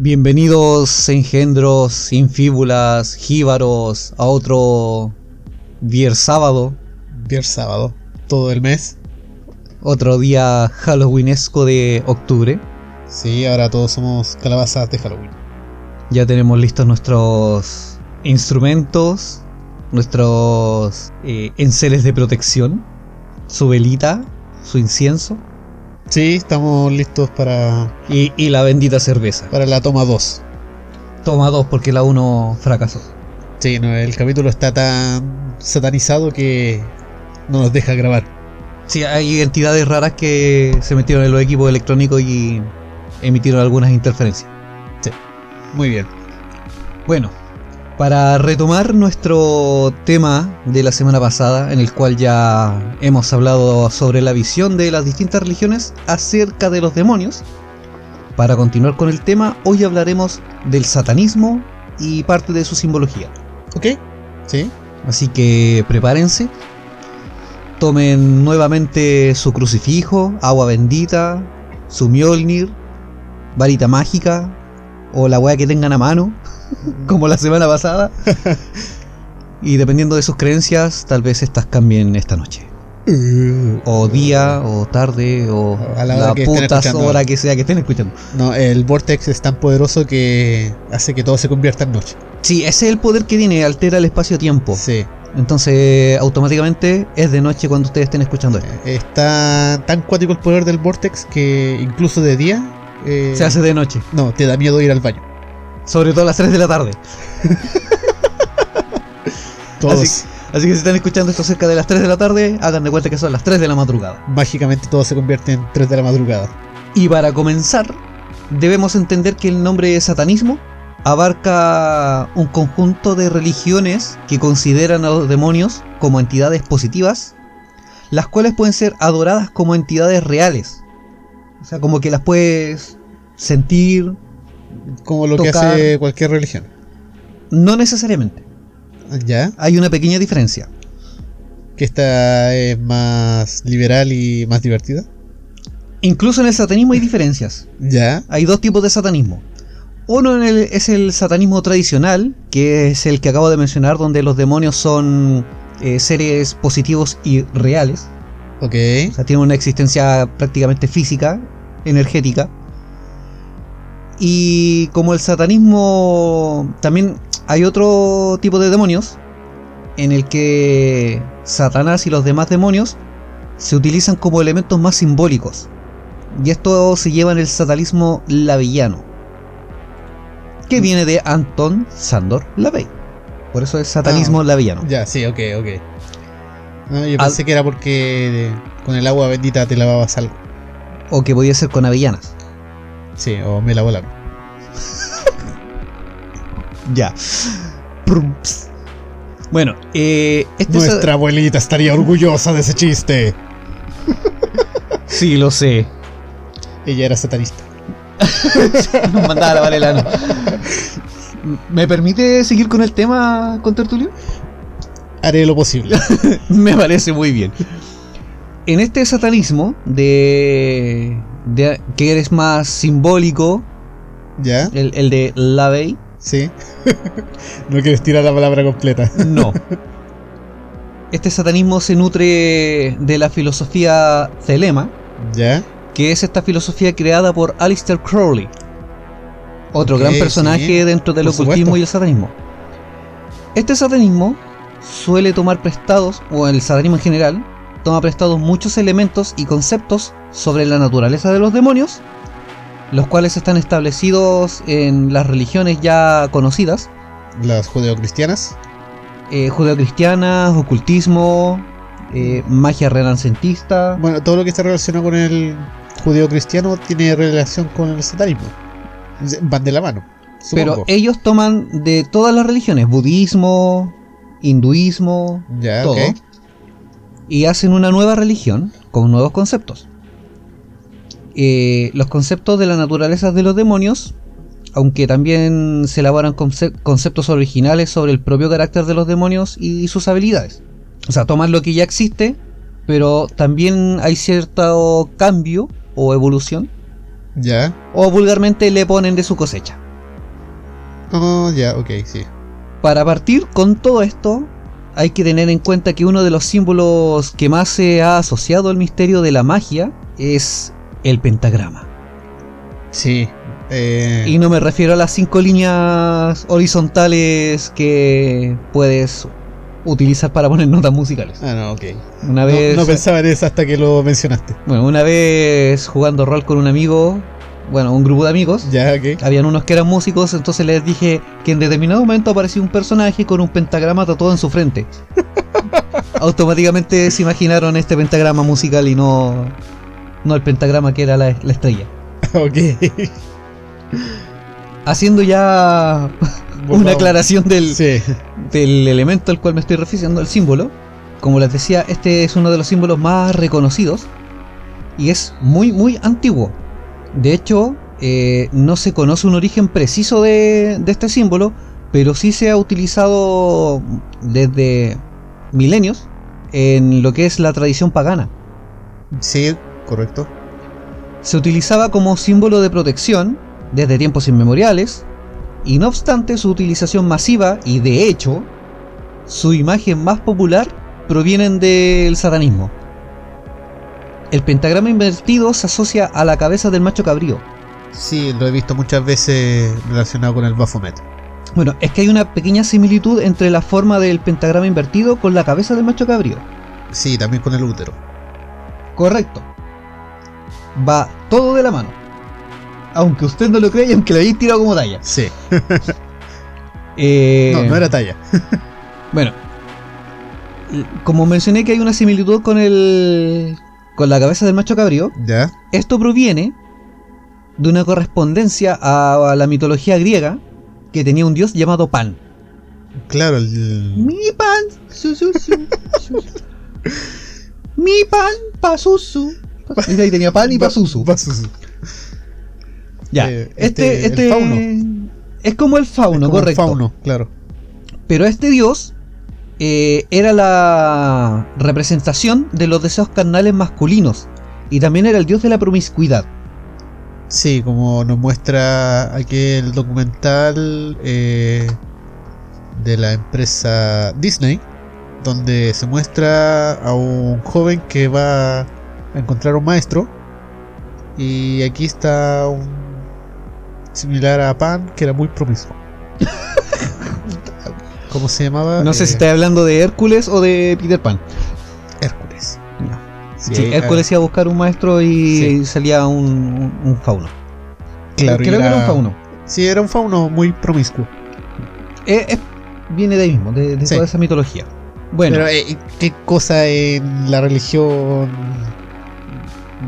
Bienvenidos engendros, infíbulas, jíbaros a otro viernes sábado, Viernes sábado, todo el mes. otro día halloweenesco de octubre. Sí, ahora todos somos calabazas de Halloween. Ya tenemos listos nuestros instrumentos, nuestros eh, enseres de protección, su velita, su incienso Sí, estamos listos para, y, y la bendita cerveza. para la toma 2. Toma dos porque la uno fracasó. Sí, no, el capítulo está tan satanizado que no nos deja grabar. Sí, hay entidades raras que se metieron en los equipos electrónicos y emitieron algunas interferencias. Muy bien. Bueno, para retomar nuestro tema de la semana pasada, en el cual ya hemos hablado sobre la visión de las distintas religiones acerca de los demonios, para continuar con el tema, hoy hablaremos del satanismo y parte de su simbología. ¿Ok? Sí. Así que prepárense, tomen nuevamente su crucifijo, agua bendita, su Mjolnir, varita mágica o la weá que tengan a mano, como la semana pasada. y dependiendo de sus creencias, tal vez estas cambien esta noche. O día, o tarde, o A la la, hora que puta hora que sea que estén escuchando. No, el Vortex es tan poderoso que hace que todo se convierta en noche. Sí, ese es el poder que tiene, altera el espacio-tiempo. Sí. Entonces, automáticamente es de noche cuando ustedes estén escuchando esto. Está tan cuático el poder del Vortex que incluso de día... eh, Se hace de noche. No, te da miedo ir al baño. Sobre todo a las 3 de la tarde. Todos. Así, así que si están escuchando esto cerca de las 3 de la tarde, hagan de cuenta que son las 3 de la madrugada. Mágicamente todo se convierte en 3 de la madrugada. Y para comenzar, debemos entender que el nombre de satanismo abarca un conjunto de religiones que consideran a los demonios como entidades positivas, las cuales pueden ser adoradas como entidades reales. O sea, como que las puedes sentir, Como lo que hace cualquier religión. no necesariamente. ¿Ya? Hay una pequeña diferencia. Que esta es más liberal y más divertida. Incluso en el satanismo hay diferencias. ¿Ya? Hay dos tipos de satanismo. Uno en el- es el satanismo tradicional, que es el que acabo de mencionar, donde los demonios son eh, seres positivos y reales. Ok. O sea, tienen una existencia prácticamente física, energética. Y como el satanismo, también hay otro tipo de demonios, en el que Satanás y los demás demonios se utilizan como elementos más simbólicos. Y esto se lleva en el satanismo lavillano, que viene de Anton Sandor Lavey. Por eso es satanismo Ah, lavillano. Ya, sí, ok, ok. No, yo Al- pensé que era porque con el agua bendita te lavabas algo. O que podía ser con avellanas. Sí, o me la Ya. Prumps. Bueno, eh, este Nuestra abuelita estaría orgullosa de ese chiste. Sí, lo sé. Ella era satanista. Nos mandaba la valelana. ¿Me permite seguir con el tema, con Tertulio? Haré lo posible. Me parece muy bien. En este satanismo de, de que eres más simbólico, ¿Ya? el, el de Lavey, Sí. no quieres tirar la palabra completa. no. Este satanismo se nutre de la filosofía Zelema, ¿Ya? que es esta filosofía creada por Aleister Crowley, otro gran personaje sí, dentro del por ocultismo supuesto. y el satanismo. Este satanismo suele tomar prestados, o el satanismo en general, toma prestados muchos elementos y conceptos sobre la naturaleza de los demonios, los cuales están establecidos en las religiones ya conocidas, Las judeocristianas. eh, judeocristianas, ocultismo, eh, magia renacentista. Bueno, todo lo que está relacionado con el judío cristiano tiene relación con el satanismo. Van de la mano. Pero ellos toman de todas las religiones, budismo, hinduismo, ya, todo. Y hacen una nueva religión con nuevos conceptos. Eh, los conceptos de la naturaleza de los demonios, aunque también se elaboran conce- conceptos originales sobre el propio carácter de los demonios y sus habilidades. O sea, toman lo que ya existe, pero también hay cierto cambio o evolución, Ya. o vulgarmente le ponen de su cosecha. Oh, ya, ok, sí. Para partir con todo esto, hay que tener en cuenta que uno de los símbolos que más se ha asociado al misterio de la magia es el pentagrama. Sí. eh, Y no me refiero a las cinco líneas horizontales que puedes utilizar para poner notas musicales. Ah, no, ok. Una No, vez, no pensaba en eso hasta que lo mencionaste. bueno, una vez jugando rol con un amigo, bueno, un grupo de amigos, Ya, ok. habían unos que eran músicos, entonces les dije que en determinado momento apareció un personaje con un pentagrama tatuado en su frente. Automáticamente se imaginaron este pentagrama musical y no, no el pentagrama que era la, la estrella. ok. Haciendo ya una aclaración del, Sí. del elemento al cual me estoy refiriendo, el símbolo. Como les decía, este es uno de los símbolos más reconocidos y es muy, muy antiguo. De hecho, eh, no se conoce un origen preciso de, de este símbolo, pero sí se ha utilizado desde milenios en lo que es la tradición pagana. Sí, correcto. Se utilizaba como símbolo de protección desde tiempos inmemoriales, y no obstante su utilización masiva y de hecho su imagen más popular provienen del satanismo. El pentagrama invertido se asocia a la cabeza del macho cabrío. Sí, lo he visto muchas veces relacionado con el Baphomet. Bueno, es que hay una pequeña similitud entre la forma del pentagrama invertido con la cabeza del macho cabrío. Sí, también con el útero. Correcto. Va todo de la mano. Aunque usted no lo crea y aunque lo hayáis tirado como talla. Sí. Eh, No, no era talla. Bueno, como mencioné que hay una similitud con el con la cabeza del macho cabrío, Ya. esto proviene de una correspondencia a, la mitología griega que tenía un dios llamado Pan. Claro, el. Mi pan, su, su, su, su. Mi pan, pasusu. Y ahí tenía pan y pasusu. Pasusu. Ya, Eh, este, este, este, el fauno. es como el fauno, Como el correcto. Fauno, claro. Pero este dios eh, era la representación de los deseos carnales masculinos y también era el dios de la promiscuidad. Sí, como nos muestra aquel documental eh, de la empresa Disney, donde se muestra a un joven que va a encontrar un maestro. Y aquí está un similar a Pan, que era muy promiscuo. ¿Cómo se llamaba? No sé si Eh, está hablando de Hércules o de Peter Pan. Hércules. Sí, Sí, Hércules iba a buscar un maestro y Sí. salía un, un- un fauno. Claro, Creo que era un fauno. Sí, era un fauno muy promiscuo. Eh, eh, viene de ahí mismo, de, toda esa mitología. Bueno, Pero, ¿qué cosa en la religión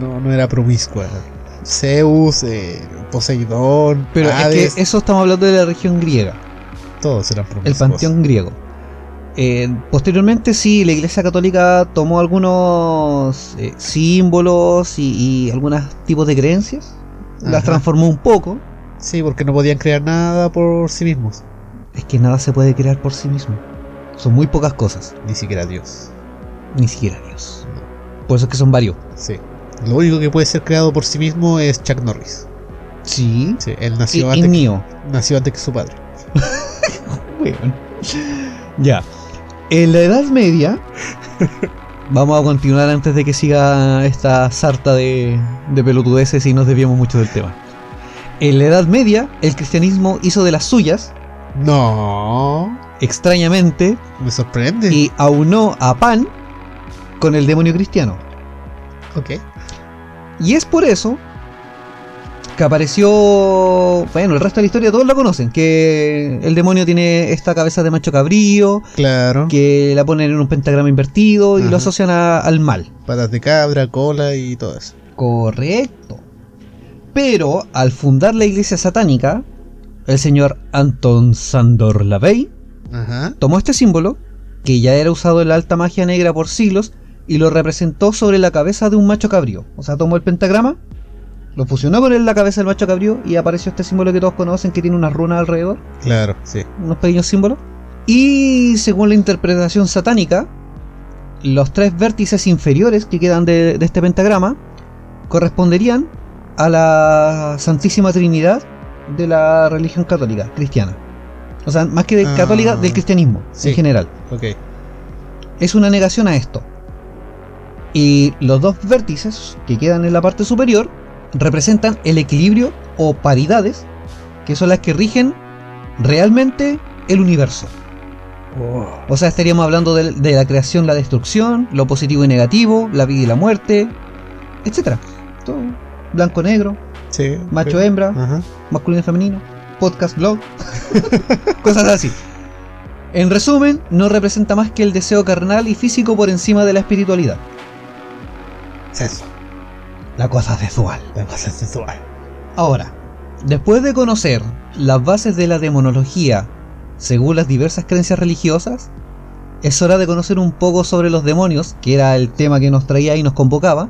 no, no era promiscua? Zeus, Poseidón, pero Hades, es que eso estamos hablando de la región griega. Todos eran el panteón griego. Eh, posteriormente sí, la Iglesia Católica tomó algunos eh, símbolos y, y algunos tipos de creencias, las transformó un poco. Sí, porque no podían crear nada por sí mismos, Es que nada se puede crear por sí mismo. Son muy pocas cosas, ni siquiera Dios. ni siquiera Dios. Por eso es que son varios. Sí. Lo único que puede ser creado por sí mismo es Chuck Norris. Sí. Sí, él Y, nació, y antes, que, Neo. nació antes que su padre. Weón. Ya. En la Edad Media. Vamos a continuar antes de que siga esta sarta de, de pelotudeces y nos desviamos mucho del tema. En la Edad Media, el cristianismo hizo de las suyas, No, extrañamente, me sorprende. y aunó a Pan con el demonio cristiano. Ok. Y es por eso, que apareció, bueno, el resto de la historia todos la conocen, que el demonio tiene esta cabeza de macho cabrío, Claro. que la ponen en un pentagrama invertido y lo asocian a- al mal. Patas de cabra, cola y todo eso. Correcto. Pero al fundar la iglesia satánica, el señor Anton Sandor Lavey Ajá. tomó este símbolo, que ya era usado en la alta magia negra por siglos, y lo representó sobre la cabeza de un macho cabrío. O sea, tomó el pentagrama, lo fusionó con la cabeza del macho cabrío y apareció este símbolo que todos conocen que tiene una runa alrededor, Claro, sí. unos pequeños símbolos. Y según la interpretación satánica, los tres vértices inferiores que quedan de, de este pentagrama corresponderían a la Santísima Trinidad de la religión católica, cristiana. O sea, más que de Ah. católica, del cristianismo Sí. en general. Ok. Es una negación a esto. Y los dos vértices que quedan en la parte superior representan el equilibrio o paridades, que son las que rigen realmente el universo. O sea, estaríamos hablando de, de la creación, la destrucción, lo positivo y negativo, la vida y la muerte, etc. Todo blanco negro, Sí. macho ok. hembra, Ajá. masculino y femenino, podcast blog, cosas así. En resumen, no representa más que el deseo carnal y físico por encima de la espiritualidad. La cosa sexual. Ahora, después de conocer las bases de la demonología según las diversas creencias religiosas, es hora de conocer un poco sobre los demonios, que era el tema que nos traía y nos convocaba,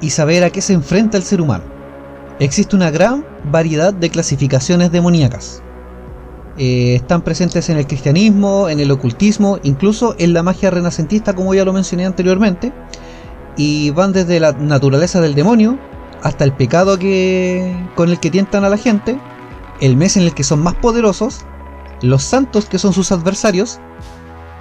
y saber a qué se enfrenta el ser humano. Existe una gran variedad de clasificaciones demoníacas. Eh, están presentes en el cristianismo, en el ocultismo, incluso en la magia renacentista, como ya lo mencioné anteriormente, y van desde la naturaleza del demonio hasta el pecado que con el que tientan a la gente, el mes en el que son más poderosos, los santos que son sus adversarios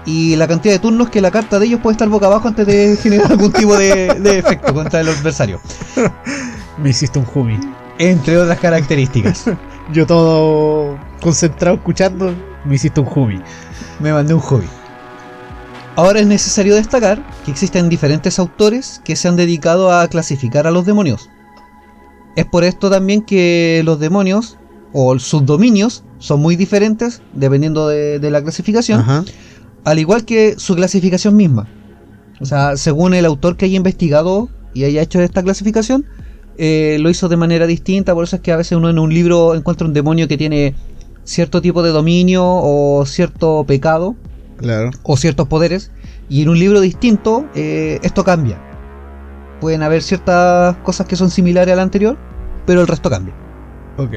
y la cantidad de turnos que la carta de ellos puede estar boca abajo antes de generar algún tipo de, de efecto contra el adversario, Me hiciste un humi. entre otras características. Yo todo concentrado escuchando, me hiciste un humi. Me mandé un hobby. Ahora es necesario destacar que existen diferentes autores que se han dedicado a clasificar a los demonios. Es por esto también que los demonios o sus dominios son muy diferentes dependiendo de, de la clasificación, Ajá. al igual que su clasificación misma. O sea, según el autor que haya investigado y haya hecho esta clasificación, eh, lo hizo de manera distinta, por eso es que a veces uno en un libro encuentra un demonio que tiene cierto tipo de dominio o cierto pecado Claro. o ciertos poderes y en un libro distinto eh, esto cambia. Pueden haber ciertas cosas que son similares al anterior, pero el resto cambia. Ok.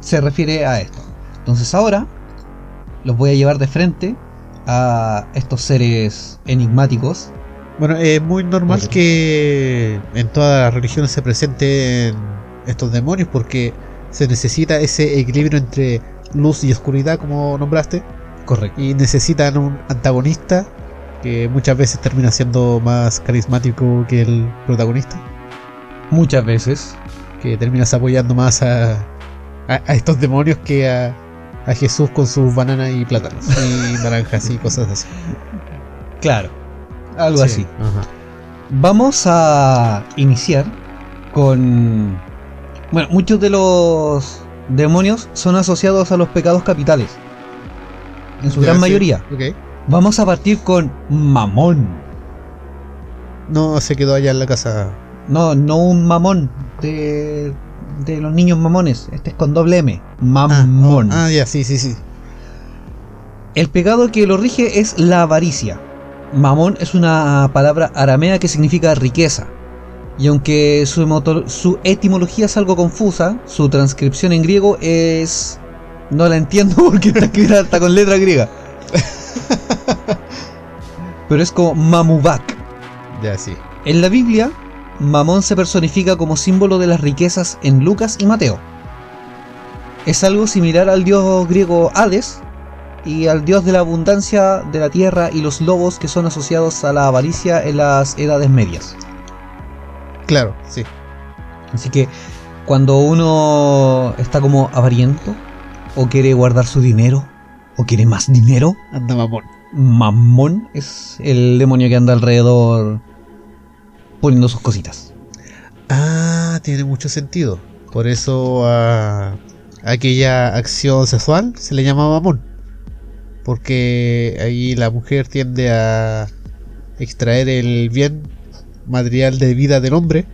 Se refiere a esto. Entonces ahora los voy a llevar de frente a estos seres enigmáticos. Bueno, es muy normal que en todas las religiones se presenten estos demonios porque se necesita ese equilibrio entre luz y oscuridad, como nombraste, Correcto. y necesitan un antagonista que muchas veces termina siendo más carismático que el protagonista, Muchas veces. que terminas apoyando más a, a- a estos demonios que a, a Jesús con sus bananas y plátanos y naranjas y cosas así. Claro. Algo Sí, así. ajá. Vamos a iniciar con... Bueno, muchos de los demonios son asociados a los pecados capitales. En su gran mayoría. Vamos a partir con Mamón. No se quedó allá en la casa. No, no un mamón de, de los niños mamones. Este es con doble M. Mamón. Ah, ya, sí, sí, sí. El pecado que lo rige es la avaricia. Mamón es una palabra aramea que significa riqueza. Y aunque su, su etimología es algo confusa, su transcripción en griego es... No la entiendo porque está escrita hasta con letra griega. Pero es como Mamubak. Ya, sí. En la Biblia, Mamón se personifica como símbolo de las riquezas en Lucas y Mateo. Es algo similar al dios griego Hades y al dios de la abundancia de la tierra y los lobos que son asociados a la avaricia en las edades medias. Claro, sí. Así que cuando uno está como avariento o quiere guardar su dinero o quiere más dinero, Anda mamón. Mamón es el demonio que anda alrededor poniendo sus cositas. Ah, tiene mucho sentido. Por eso a aquella acción sexual se le llama mamón. Porque ahí la mujer tiende a extraer el bien material de vida del hombre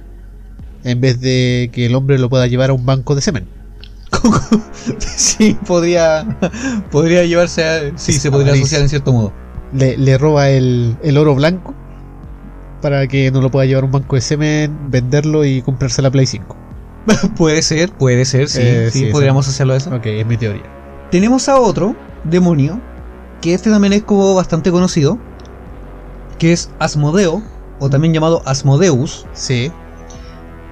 en vez de que el hombre lo pueda llevar a un banco de semen. sí, podría, podría llevarse a... Sí, se podría asociar en cierto modo. Le, le roba el, el oro blanco para que no lo pueda llevar un banco de semen, venderlo y comprarse la Play 5. puede ser, puede ser, sí. Eh, sí, sí, podríamos a eso. Ok, es mi teoría. Tenemos a otro demonio, que este también es como bastante conocido, que es Asmodeo, o también llamado Asmodeus, Sí.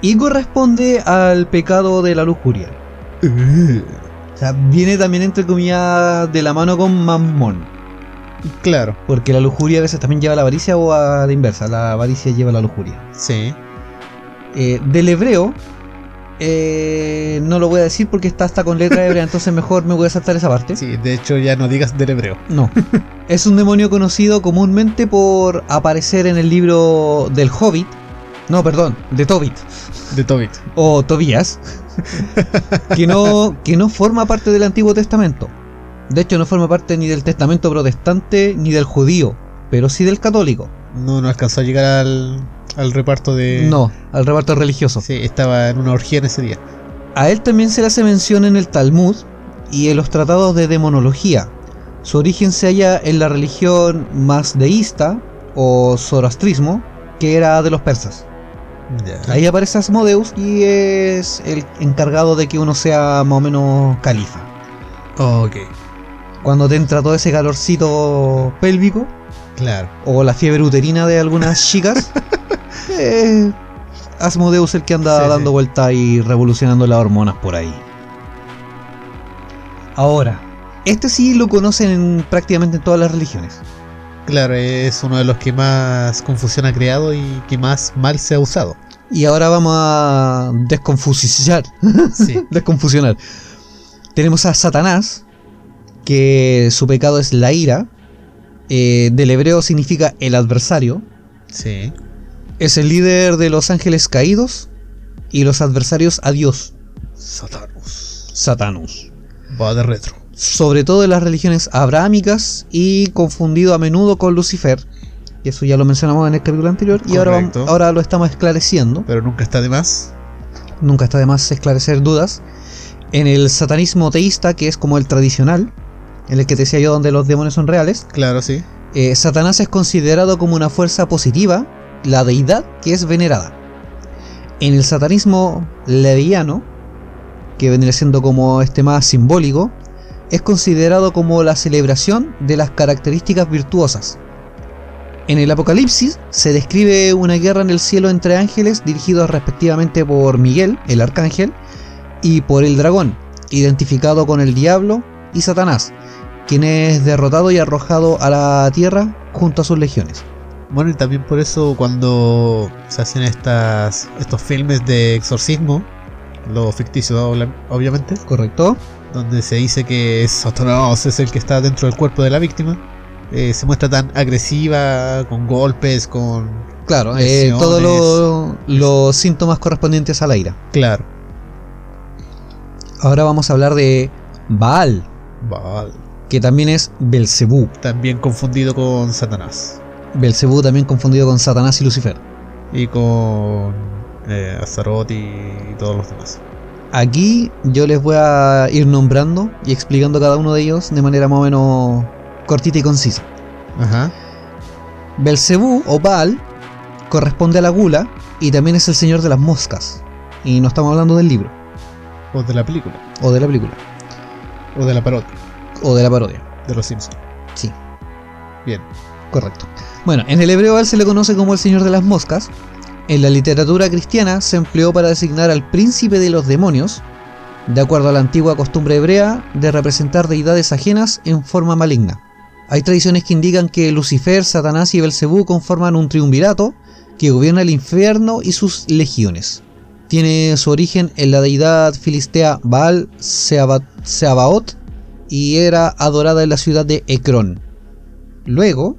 y corresponde al pecado de la lujuria. O sea, viene también entre comillas de la mano con Mammón, Claro, porque la lujuria a veces también lleva a la avaricia o a la inversa, la avaricia lleva a la lujuria. sí. Eh, del hebreo, eh, no lo voy a decir porque está hasta con letra hebrea, entonces mejor me voy a saltar esa parte. Sí, de hecho ya no digas del hebreo. No. es un demonio conocido comúnmente por aparecer en el libro del Hobbit. No, perdón, de Tobit. De Tobit. O Tobías. Que, no, que no forma parte del Antiguo Testamento. De hecho, no forma parte ni del Testamento protestante ni del judío, pero sí del católico. No, no alcanzó a llegar al, al reparto de... No, al reparto religioso. Sí, estaba en una orgía en ese día. A él también se le hace mención en el Talmud y en los tratados de demonología. Su origen se halla en la religión masdeísta o zoroastrismo, que era de los persas. Ahí aparece Asmodeus y es el encargado de que uno sea más o menos califa. Ok, Cuando te entra todo ese calorcito pélvico claro. o la fiebre uterina de algunas chicas, eh, Asmodeus el que anda Sí, sí. dando vuelta y revolucionando las hormonas por ahí. Ahora, este sí lo conocen en prácticamente en todas las religiones. Claro, es uno de los que más confusión ha creado y que más mal se ha usado. Y ahora vamos a desconfusionar. Sí. desconfusionar. Tenemos a Satanás, que su pecado es la ira. eh, del hebreo significa el adversario. Sí. Es el líder de los ángeles caídos y los adversarios a Dios, Satanus. Satanus. Va de retro. Sobre todo en las religiones abrahámicas y confundido a menudo con Lucifer. Y eso ya lo mencionamos en el capítulo anterior y ahora, vamos- ahora lo estamos esclareciendo. Pero nunca está de más. Nunca está de más esclarecer dudas. En el satanismo teísta, que es como el tradicional, en el que te decía yo donde los demonios son reales, Claro, sí. eh, Satanás es considerado como una fuerza positiva, la deidad que es venerada. En el satanismo leviano, que vendría siendo como este más simbólico, es considerado como la celebración de las características virtuosas. En el Apocalipsis se describe una guerra en el cielo entre ángeles dirigidos respectivamente por Miguel, el arcángel, y por el dragón, identificado con el diablo y Satanás, quien es derrotado y arrojado a la tierra junto a sus legiones. Bueno, y también por eso cuando se hacen estas, estos filmes de exorcismo, lo ficticio obviamente, ¿Correcto? Donde se dice que Satanás es el que está dentro del cuerpo de la víctima, eh, se muestra tan agresiva, con golpes, con... Claro, eh, todos lo- los síntomas correspondientes a la ira. Claro. Ahora vamos a hablar de Baal, Baal. que también es Belcebú. También confundido con Satanás. Belcebú también confundido con Satanás y Lucifer. Y con eh, Azaroth y todos los demás. Aquí yo les voy a ir nombrando y explicando cada uno de ellos de manera más o menos cortita y concisa. Ajá. Belcebú o Baal corresponde a la gula y también es el señor de las moscas. Y no estamos hablando del libro, O de la película. o de la película, O de la parodia. o de la parodia. De los Simpsons. Sí, Bien. correcto. Bueno, en el hebreo a él se le conoce como el señor de las moscas. En la literatura cristiana se empleó para designar al príncipe de los demonios, de acuerdo a la antigua costumbre hebrea de representar deidades ajenas en forma maligna. Hay tradiciones que indican que Lucifer, Satanás y Belcebú conforman un triunvirato que gobierna el infierno y sus legiones. Tiene su origen en la deidad filistea Baal Seaba- Seabaot y era adorada en la ciudad de Ecrón. Luego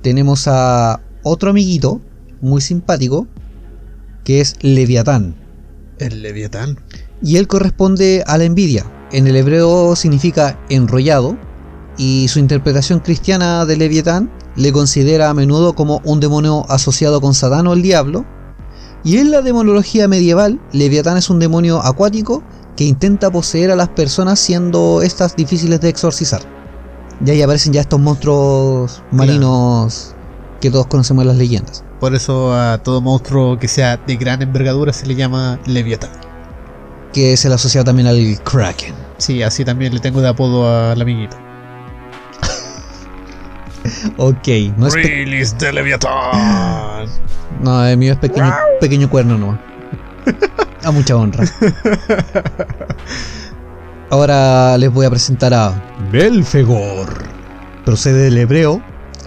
tenemos a otro amiguito muy simpático que es Leviatán. El Leviatán. y él corresponde a la envidia. En el hebreo significa enrollado y su interpretación cristiana de Leviatán le considera a menudo como un demonio asociado con Satán o el diablo. Y en la demonología medieval, Leviatán es un demonio acuático que intenta poseer a las personas siendo estas difíciles de exorcizar. Y ahí aparecen ya estos monstruos marinos que todos conocemos las leyendas. Por eso a todo monstruo que sea de gran envergadura se le llama Leviatán. Que se le asocia también al Kraken. Sí, así también le tengo de apodo al amiguito. Ok, no es, Release the Leviatán. no, el mío es pequeño, pequeño cuerno no. A mucha honra. Ahora les voy a presentar a Belfegor. Procede del hebreo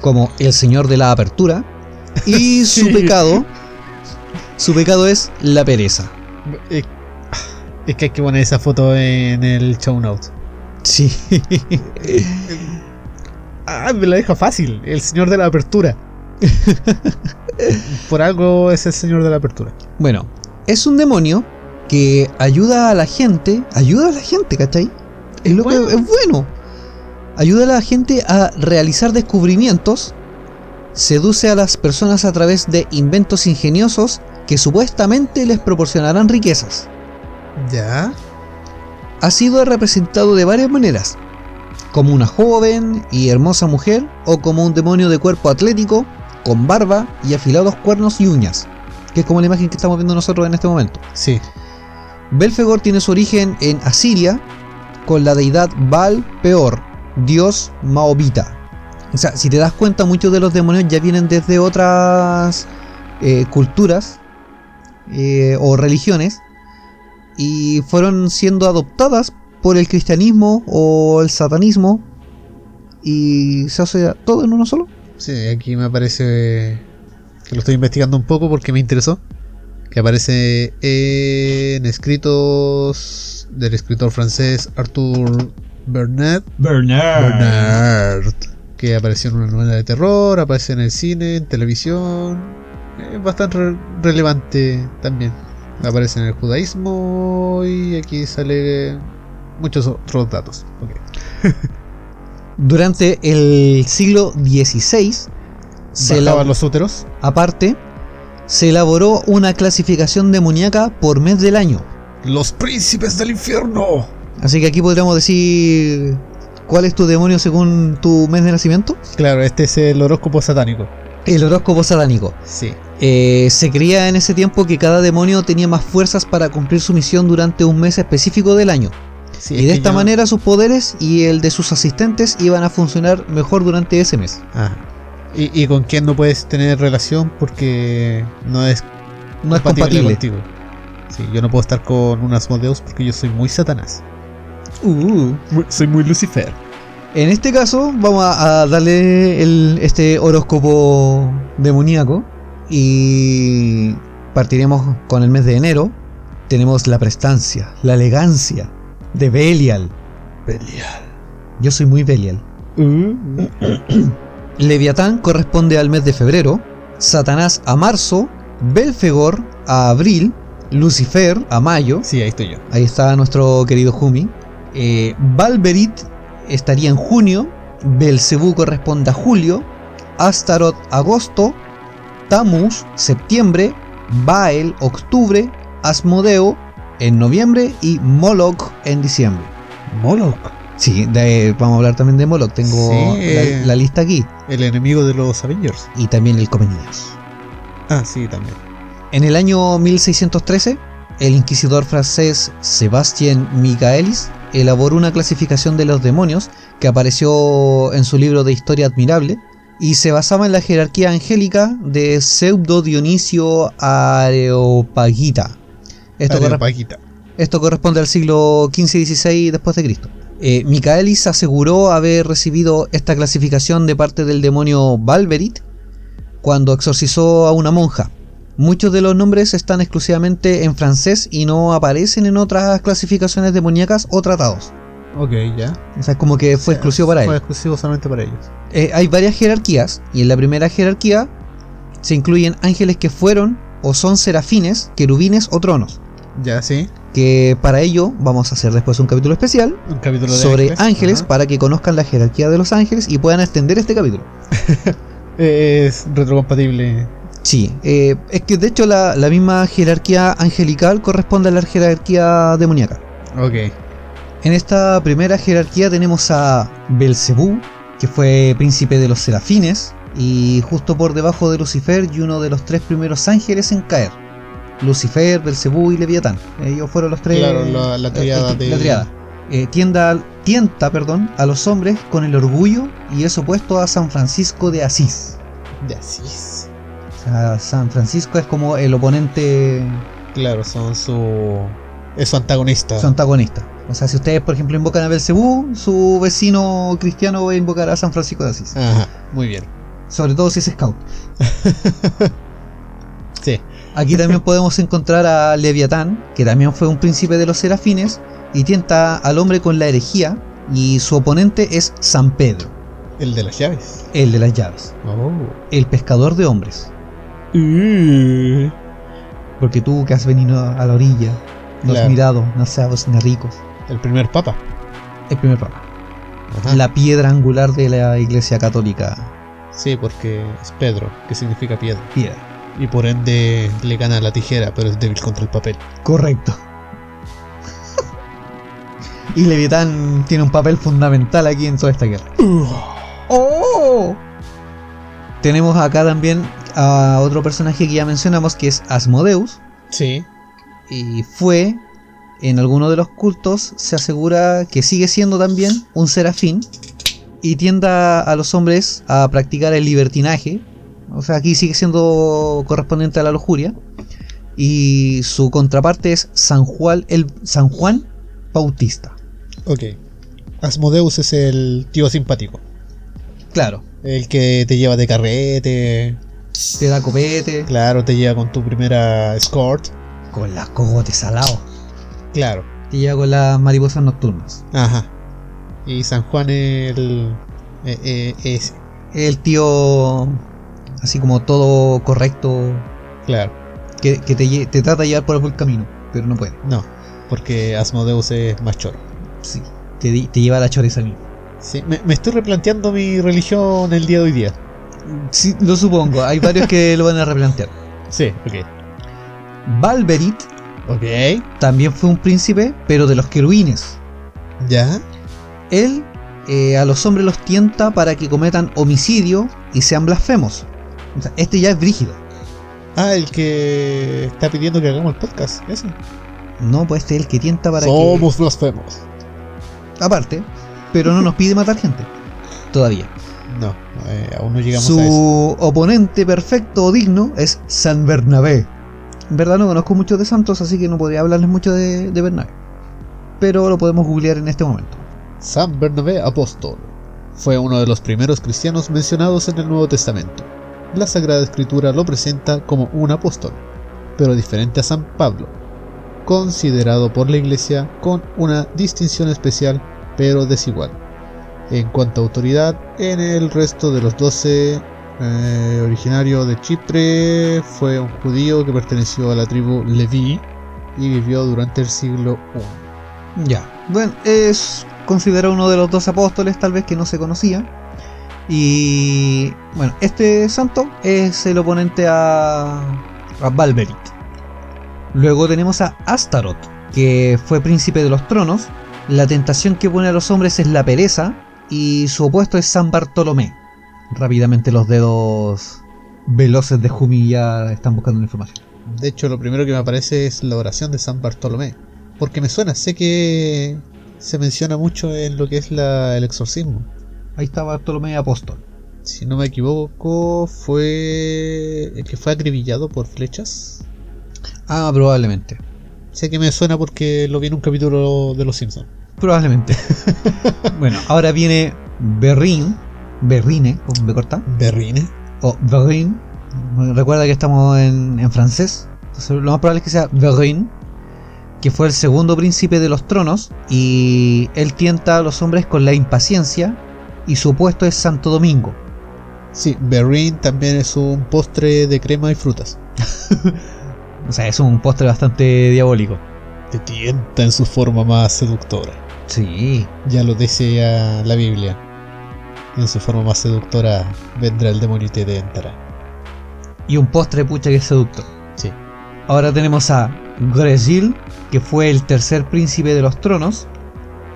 como el señor de la apertura. Y su Sí. pecado. Su pecado es la pereza. Eh, Es que hay que poner esa foto en el show notes. Sí. Ah, me la deja fácil. El señor de la apertura. Por algo es el señor de la apertura. Bueno, es un demonio que ayuda a la gente. Ayuda a la gente, ¿cachai? Es lo Bueno. que es bueno. Ayuda a la gente a realizar descubrimientos. Seduce a las personas a través de inventos ingeniosos que supuestamente les proporcionarán riquezas. Ya. Ha sido representado de varias maneras. Como una joven y hermosa mujer o como un demonio de cuerpo atlético, con barba y afilados cuernos y uñas. Que es como la imagen que estamos viendo nosotros en este momento. Sí. Belfegor tiene su origen en Asiria con la deidad Baal Peor, dios maobita. O sea, si te das cuenta, muchos de los demonios ya vienen desde otras eh, culturas eh, o religiones y fueron siendo adoptadas por el cristianismo o el satanismo y se hace todo en uno solo. Sí, aquí me aparece que lo estoy investigando un poco porque me interesó. Que aparece en escritos del escritor francés Arthur Bernard. Bernard. Que apareció en una novela de terror, aparece en el cine, en televisión. Es bastante re- relevante también. Aparece en el judaísmo y aquí sale muchos otros datos. Durante el siglo XVI se ¿Bajaban elab- los úteros? Aparte, se elaboró una clasificación demoníaca por mes del año. ¡Los príncipes del infierno! Así que aquí podríamos decir cuál es tu demonio según tu mes de nacimiento. Claro, este es el horóscopo satánico. El horóscopo satánico. Sí. Eh, se creía en ese tiempo que cada demonio tenía más fuerzas para cumplir su misión durante un mes específico del año. sí y de esta manera sus poderes y el de sus asistentes iban a funcionar mejor durante ese mes. ¿Y, y con quién no puedes tener relación porque no es No es compatible. contigo. Sí, yo no puedo estar con un Asmodeus porque yo soy muy Satanás. Uh. Soy muy Lucifer. En este caso, vamos a, darle el- este horóscopo demoníaco y partiremos con el mes de enero. Tenemos la prestancia, la elegancia de Belial. Belial. Yo soy muy Belial. Leviatán corresponde al mes de febrero, Satanás a marzo, Belfegor a abril, Lucifer a mayo, Sí, ahí estoy yo. Ahí está nuestro querido Jumi. Eh, Valverit estaría en junio. Belcebú corresponde a julio. Astaroth agosto. Tammuz septiembre. Baal octubre. Asmodeo en noviembre. Y Moloch en diciembre. Moloch. Sí, de- vamos a hablar también de Moloch. Tengo Sí, la, la lista aquí. El enemigo de los Avengers. Y también el Come Niños. Ah, sí, también. En el año 1613, el inquisidor francés Sébastien Michaelis elaboró una clasificación de los demonios que apareció en su libro de historia admirable y se basaba en la jerarquía angélica de Pseudo Dionisio Areopagita. Esto, corre- Paquita. esto corresponde al siglo XV y XVI después de Cristo. Eh, Michaelis aseguró haber recibido esta clasificación de parte del demonio Valverit cuando exorcizó a una monja. Muchos de los nombres están exclusivamente en francés y no aparecen en otras clasificaciones demoníacas o tratados. Ok, ya. O sea, es como que fue exclusivo para él. Fue exclusivo solamente para ellos. Eh, hay varias jerarquías y en la primera jerarquía se incluyen ángeles que fueron o son serafines, querubines o tronos. Ya, sí. Que para ello vamos a hacer después un capítulo especial Un capítulo de sobre ángeles para que conozcan la jerarquía de los ángeles y puedan extender este capítulo. Es retrocompatible. Sí, eh, es que de hecho la, la misma jerarquía angelical corresponde a la jerarquía demoníaca. Ok. En esta primera jerarquía tenemos a Belcebú, que fue príncipe de los serafines, y justo por debajo de Lucifer y uno de los tres primeros ángeles en caer. Lucifer, Belcebú y Leviatán. Ellos fueron los tres. Claro, la- la triada eh, de- la triada. Eh, tienda- tienta perdón, a los hombres con el orgullo y es opuesto a San Francisco de Asís. Ya, sí. Sea, San Francisco es como el oponente, Claro, son su. Es su antagonista. su antagonista. O sea, si ustedes, por ejemplo, invocan a Belcebú, su vecino cristiano va a invocar a San Francisco de Asís. Ajá, muy bien. Sobre todo si es scout. Sí. Aquí también podemos encontrar a Leviatán, que también fue un príncipe de los serafines, y tienta al hombre con la herejía, y su oponente es San Pedro, El de las llaves. el de las llaves, Oh. el pescador de hombres. Uh. Porque tú que has venido a la orilla, no has mirado, no seas ni ricos. El primer papa. El primer papa. Ajá. La piedra angular de la iglesia católica. Sí, porque es Pedro, que significa piedra. Piedra. Y por ende le gana la tijera, pero es débil contra el papel. Correcto. y Leviatán tiene un papel fundamental aquí en toda esta guerra. ¡Oh! Tenemos acá también a otro personaje que ya mencionamos que es Asmodeus. Sí. Y fue, en alguno de los cultos, se asegura que sigue siendo también un serafín. Y tienda a los hombres a practicar el libertinaje. O sea, aquí sigue siendo correspondiente a la lujuria. Y su contraparte es San Juan, el San Juan Bautista. Ok. Asmodeus es el tío simpático. Claro, El que te lleva de carrete. Te da copete, Claro, te lleva con tu primera escort. con las cogotes salados. Claro. Te lleva con las mariposas nocturnas. Ajá. Y San Juan el. eh, eh, ese. El tío, así como todo correcto, Claro. que, que te, te trata de llevar por el buen camino, pero no puede. No. Porque Asmodeus es más choro. Sí, te, te lleva a la choriza mismo. Sí, me, me estoy replanteando mi religión el día de hoy día. Sí, lo supongo, hay varios que lo van a replantear. Sí, ok. Valverit Ok. también fue un príncipe, pero de los querubines. Ya. Él eh, a los hombres los tienta para que cometan homicidio y sean blasfemos. O sea, este ya es brígido. Ah, el que está pidiendo que hagamos el podcast. Ese. No, pues este es el que tienta para Somos blasfemos. que. Aparte, pero no nos pide matar gente. Todavía. No, eh, aún no llegamos a eso. Su oponente perfecto o digno es San Bernabé. En verdad no conozco mucho de santos, así que no podría hablarles mucho de, de Bernabé. Pero lo podemos googlear en este momento. San Bernabé Apóstol fue uno de los primeros cristianos mencionados en el Nuevo Testamento. La Sagrada Escritura lo presenta como un apóstol, pero diferente a San Pablo, considerado por la Iglesia con una distinción especial pero desigual. En cuanto a autoridad, en el resto de los doce eh, originario de Chipre fue un judío que perteneció a la tribu Leví y vivió durante el siglo I. Ya. Bueno, es considerado uno de los dos apóstoles, tal vez que no se conocía. Y bueno, este santo es el oponente a, a. Luego tenemos a Astaroth, que fue príncipe de los tronos. La tentación que pone a los hombres es la pereza. Y su opuesto es San Bartolomé. Rápidamente los dedos veloces de Jumi ya están buscando la información. De hecho, lo primero que me aparece es la oración de San Bartolomé. Porque me suena, sé que se menciona mucho en lo que es la- el exorcismo. Ahí está Bartolomé Apóstol. Si no me equivoco, fue el que fue acribillado por flechas. Ah, probablemente. Sé que me suena porque lo vi en un capítulo de Los Simpsons. Probablemente. bueno, ahora viene Berrin, Berrine, con B corta, Berrine. o Berrin. Recuerda que estamos en, en francés. Entonces, lo más probable es que sea Berrin, que fue el segundo príncipe de los tronos. Y él tienta a los hombres con la impaciencia. Y su opuesto es Santo Domingo. Sí, Berrin también es un postre de crema y frutas. O sea, es un postre bastante diabólico. Te tienta en su forma más seductora. Sí. Ya lo decía la Biblia. En su forma más seductora vendrá el demonio y te tentará. Y un postre pucha que es seductor. Sí. Ahora tenemos a Gresil, que fue el tercer príncipe de los tronos,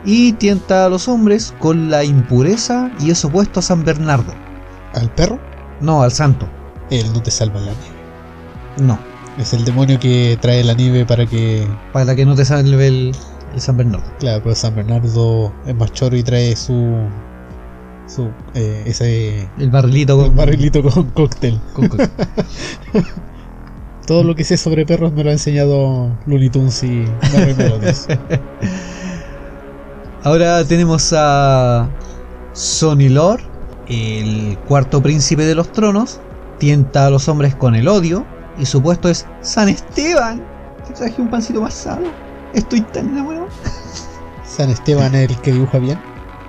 y tienta a los hombres con la impureza y es opuesto a San Bernardo. ¿Al perro? No, al santo. Él no te salva la nieve. No, Es el demonio que trae la nieve para que. para que no te salve el, el San Bernardo. Claro, pero San Bernardo es más choro y trae su. su. eh, ese. El barrilito con, un barrilito con cóctel. con. Todo lo que sé sobre perros me lo ha enseñado Looney Tunes y. Ahora tenemos a Sonilor, el cuarto príncipe de los tronos, tienta a los hombres con el odio y su puesto es San Esteban. Te traje un pancito masado. Estoy tan enamorado. San Esteban es el que dibuja bien.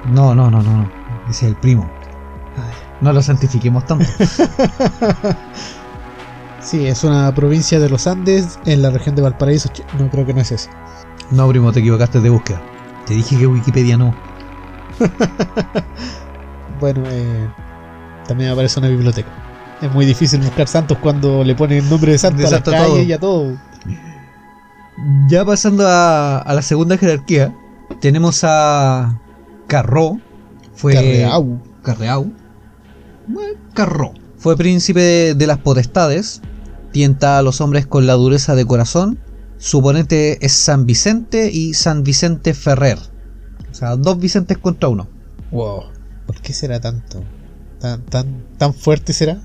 No, no, no, no, no. Ese es el primo. No lo santifiquemos tanto. Sí, es una provincia de los Andes en la región de Valparaíso. No creo que no es ese. No, primo, te equivocaste de búsqueda. Te dije que Wikipedia no. Bueno, eh, también aparece una biblioteca. Es muy difícil buscar santos cuando le ponen el nombre de santo De a las santo a calles todo. y a todo. Ya pasando a, a la segunda jerarquía, tenemos a Carro. Fue Carreau. Carreau. Carro. Fue príncipe de, de las potestades. Tienta a los hombres con la dureza de corazón. Su oponente es San Vicente y San Vicente Ferrer. O sea, dos Vicentes contra uno. Wow. ¿Por qué será tanto? ¿Tan, tan, tan fuerte será?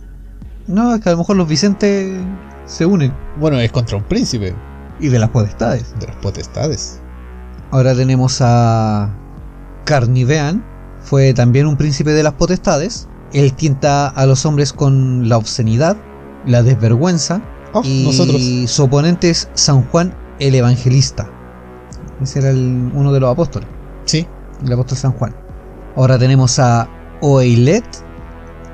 No, es que a lo mejor los Vicentes se unen. Bueno, es contra un príncipe Y de las potestades. de las potestades. Ahora tenemos a Carnivean, fue también un príncipe de las potestades. Él tienta a los hombres con la obscenidad, la desvergüenza Oh, y nosotros. su oponente es San Juan el Evangelista. Ese era el- uno de los apóstoles, Sí. el apóstol San Juan. Ahora tenemos a Oeilet,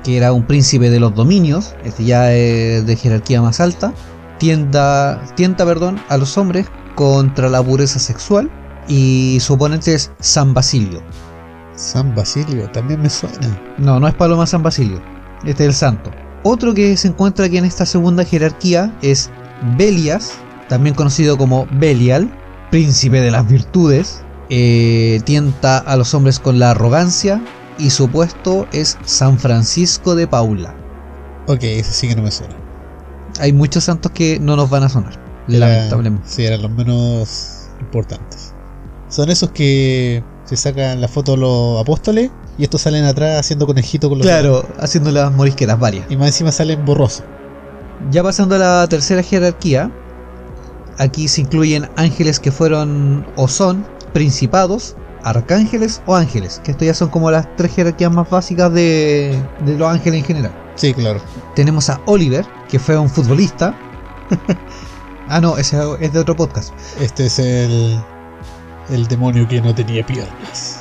que era un príncipe de los dominios, este ya es de jerarquía más alta. Tienda, tienta perdón, a los hombres contra la pureza sexual y su oponente es San Basilio. San Basilio, también me suena. No, no es Paloma San Basilio, este es el santo. Otro que se encuentra aquí en esta segunda jerarquía es Belias, también conocido como Belial, príncipe de las virtudes. Eh, tienta a los hombres con la arrogancia y su puesto es San Francisco de Paula. Ok, ese sí que no me suena. Hay muchos santos que no nos van a sonar, Era- lamentablemente. Sí, eran los menos importantes. Son esos que se sacan la foto los apóstoles y estos salen atrás haciendo conejito con los Claro, haciendo las morisquetas varias. Y más encima salen borrosos. Ya pasando a la tercera jerarquía, aquí se incluyen ángeles que fueron o son principados, arcángeles o ángeles, que esto ya son como las tres jerarquías más básicas de, de los ángeles en general. Sí, claro. Tenemos a Oliver, que fue un futbolista. ah, no, ese es de otro podcast. Este es el, el demonio que no tenía piernas.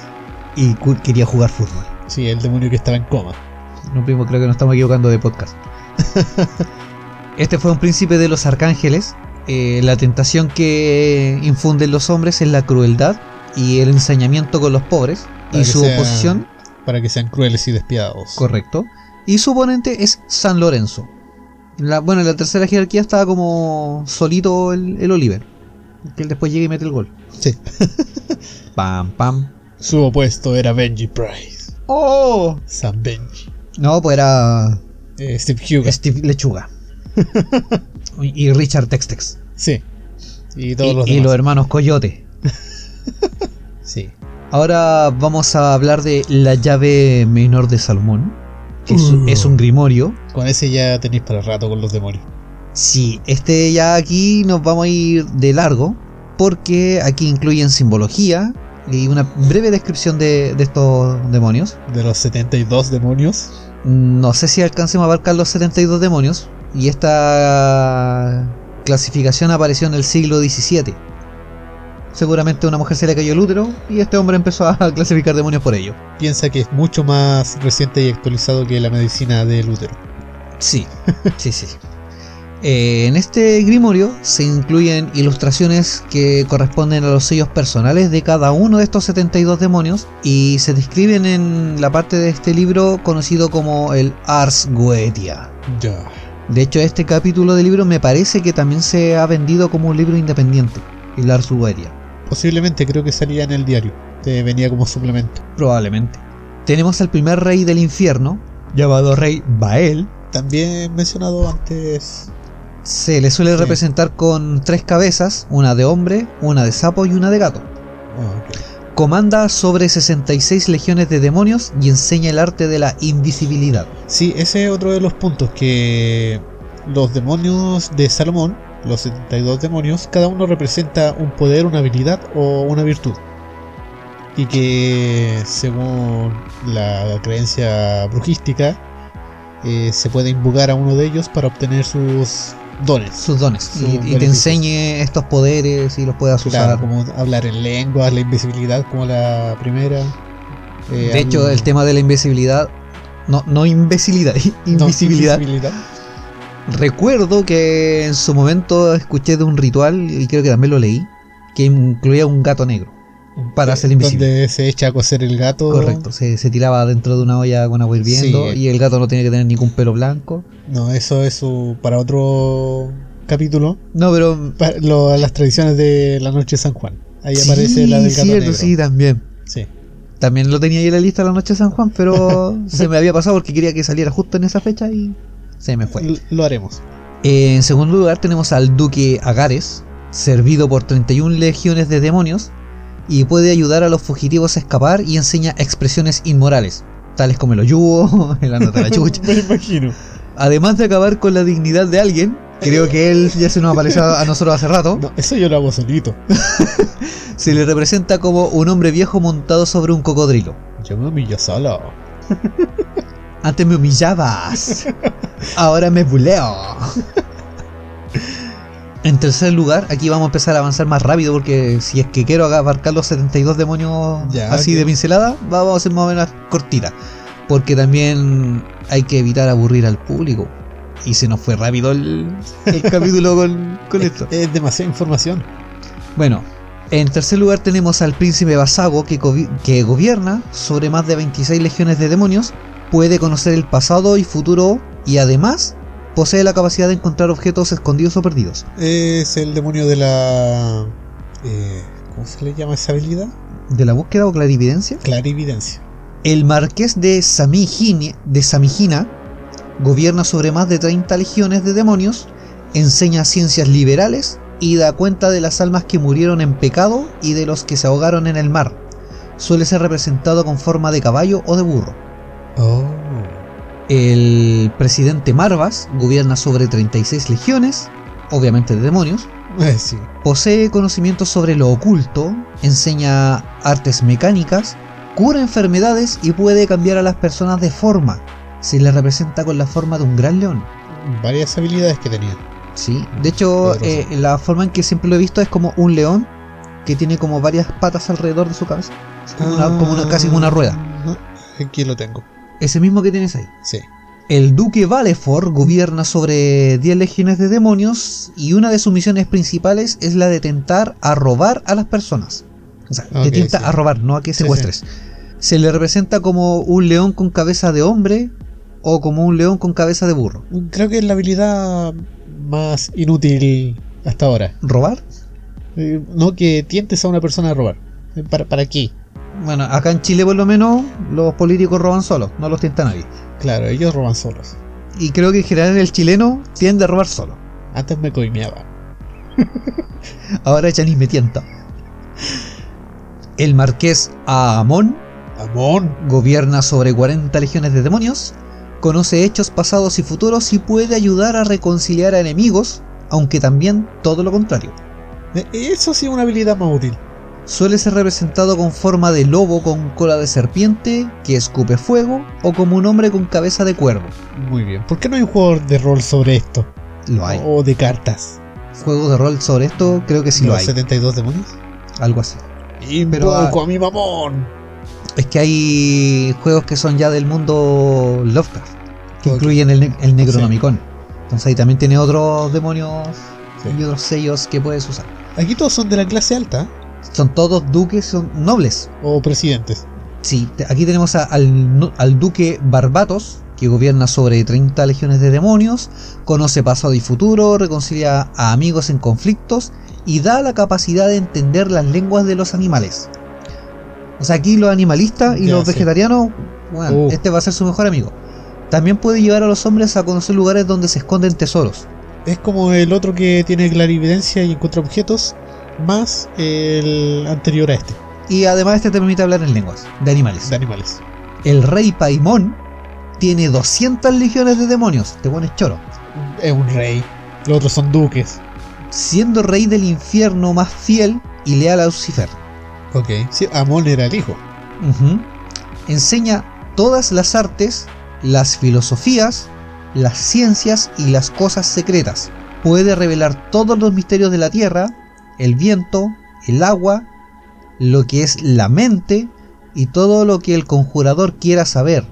Y quería jugar fútbol. Sí, el demonio que estaba en coma. No, primo, creo que nos estamos equivocando de podcast. este fue un príncipe de los arcángeles. Eh, la tentación que infunden los hombres es la crueldad y el ensañamiento con los pobres. Para y su sea- oposición, Para que sean crueles y despiadados. correcto. Y su oponente es San Lorenzo. La, bueno, en la tercera jerarquía estaba como solito el, el Oliver. Que él después llega y mete el gol. Sí. Pam, pam. Su opuesto era Benji Price. ¡Oh! San Benji. No, pues era Eh, Steve Hugo. Steve Lechuga. y y Richard Textex. Sí. Y todos y, los y demás. los hermanos Coyote. Sí. Ahora vamos a hablar de la llave menor de Salomón, que es, Uh. es un grimorio. Con ese ya tenéis para rato con los demonios. Sí, este ya aquí nos vamos a ir de largo, porque aquí incluyen simbología y una breve descripción de, de estos demonios. De los 72 demonios. No sé si alcancemos a abarcar los 72 demonios, y esta clasificación apareció en el siglo XVII. Seguramente a una mujer se le cayó el útero y este hombre empezó a clasificar demonios por ello. Piensa que es mucho más reciente y actualizado que la medicina del útero. Sí, sí, sí. Eh, en este grimorio se incluyen ilustraciones que corresponden a los sellos personales de cada uno de estos 72 demonios y se describen en la parte de este libro conocido como el Ars Goetia. Ya. De hecho, este capítulo del libro me parece que también se ha vendido como un libro independiente, el Ars Goetia. Posiblemente creo que salía en el diario. Te venía como suplemento. Probablemente. Tenemos al primer rey del infierno, llamado rey Bael. También mencionado antes. Se le suele Sí. representar con tres cabezas, una de hombre, una de sapo y una de gato. Ah, ok. Comanda sobre 66 legiones de demonios y enseña el arte de la invisibilidad. Sí, ese es otro de los puntos que los demonios de Salomón, los 72 demonios, cada uno representa un poder, una habilidad o una virtud. Y que según la creencia brujística, eh, se puede invocar a uno de ellos para obtener sus dones. Sus dones. Sus y, y te enseñe estos poderes y los puedas Claro, usar. como hablar en lenguas, la invisibilidad como la primera. Eh, De hecho, habl- el tema de la invisibilidad. No, no imbecilidad, no, invisibilidad. Recuerdo que en su momento escuché de un ritual, y creo que también lo leí, que incluía un gato negro. Para ser invisible. Donde se echa a coser el gato. Correcto, se, se tiraba dentro de una olla con agua hirviendo Sí. y el gato no tenía que tener ningún pelo blanco. No, eso es su- para otro capítulo. No, pero. Pa- lo- las tradiciones de la noche de San Juan. Ahí sí, aparece la del gato cierto, negro. sí, también. Sí. También lo tenía ahí en la lista la noche de San Juan, pero se me había pasado porque quería que saliera justo en esa fecha y se me fue. L- Lo haremos. Eh, en segundo lugar tenemos al duque Agares, servido por 31 legiones de demonios, y puede ayudar a los fugitivos a escapar y enseña expresiones inmorales, tales como el oyugo, el andate a la chucha. Me imagino. Además de acabar con la dignidad de alguien, creo que él ya se nos apareció a nosotros hace rato, No, eso yo lo hago solito. se le representa como un hombre viejo montado sobre un cocodrilo. Yo me humillo solo. Antes me humillabas, ahora me buleo. En tercer lugar, aquí vamos a empezar a avanzar más rápido porque si es que quiero abarcar los 72 demonios Ya, así de pincelada, vamos a hacer más o menos cortita. Porque también hay que evitar aburrir al público. Y se nos fue rápido el, el capítulo con, con esto. Es demasiada información. Bueno, en tercer lugar tenemos al príncipe Basago que gobierna sobre más de 26 legiones de demonios, puede conocer el pasado y futuro y además posee la capacidad de encontrar objetos escondidos o perdidos. Es el demonio de la. eh, ¿Cómo se le llama esa habilidad? ¿De la búsqueda o clarividencia? Clarividencia. El marqués de Samigini- de Samigina gobierna sobre más de 30 legiones de demonios, enseña ciencias liberales y da cuenta de las almas que murieron en pecado y de los que se ahogaron en el mar. Suele ser representado con forma de caballo o de burro. Oh. El presidente Marvas gobierna sobre 36 legiones, obviamente de demonios, Eh, sí. posee conocimientos sobre lo oculto, enseña artes mecánicas, cura enfermedades y puede cambiar a las personas de forma. Se le representa con la forma de un gran león. Varias habilidades que tenía. Sí, de hecho, eh, la forma en que siempre lo he visto es como un león que tiene como varias patas alrededor de su cabeza. Como, una, como una- casi como una rueda. Ah, Aquí lo tengo. Ese mismo que tienes ahí. Sí. El duque Valefor gobierna sobre 10 legiones de demonios y una de sus misiones principales es la de tentar a robar a las personas. O sea, Ok, te tienta sí. a robar, no a que Sí, secuestres. Se le representa como un león con cabeza de hombre o como un león con cabeza de burro. Creo que es la habilidad más inútil hasta ahora. ¿Robar? Eh, No que tientes a una persona a robar. Eh, ¿Para, para qué? Bueno, acá en Chile por lo menos los políticos roban solos, no los tienta nadie. Claro, ellos roban solos. Y creo que en general el chileno tiende a robar solo. Antes me coimeaba. Ahora Chanis me tienta. El marqués Aamón Amón. gobierna sobre 40 legiones de demonios, conoce hechos pasados y futuros y puede ayudar a reconciliar a enemigos, aunque también todo lo contrario. Eh, Eso sí es una habilidad más útil. Suele ser representado con forma de lobo con cola de serpiente, que escupe fuego, o como un hombre con cabeza de cuervo. Muy bien. ¿Por qué no hay un juego de rol sobre esto? Lo hay. O de cartas. Juegos de rol sobre esto, creo que sí lo ¿Los hay. 72 demonios? Algo así. Invoco ah, a mi mamón. Es que hay juegos que son ya del mundo Lovecraft, que incluyen el, el Necronomicon. Entonces ahí también tiene otros demonios Sí. y otros sellos que puedes usar. Aquí todos son de la clase alta Son todos duques, son nobles. o presidentes. Sí, aquí tenemos a- al, al duque Barbatos, que gobierna sobre 30 legiones de demonios, conoce pasado y futuro, reconcilia a amigos en conflictos y da la capacidad de entender las lenguas de los animales. O sea, aquí los animalistas y Ya, los sí. vegetarianos, bueno, Uh. este va a ser su mejor amigo. También puede llevar a los hombres a conocer lugares donde se esconden tesoros. Es como el otro que tiene clarividencia y encuentra objetos, más el anterior a este, Y además este te permite hablar en lenguas de animales. de animales. El rey Paimón tiene 200 legiones de demonios. Te pones choro. Es un rey. Los otros son duques. siendo rey del infierno más fiel y leal a Lucifer. Ok. Sí, Amon era el hijo. Enseña todas las artes, las filosofías, las ciencias y las cosas secretas. Puede revelar todos los misterios de la tierra, el viento, el agua, lo que es la mente y todo lo que el conjurador quiera saber.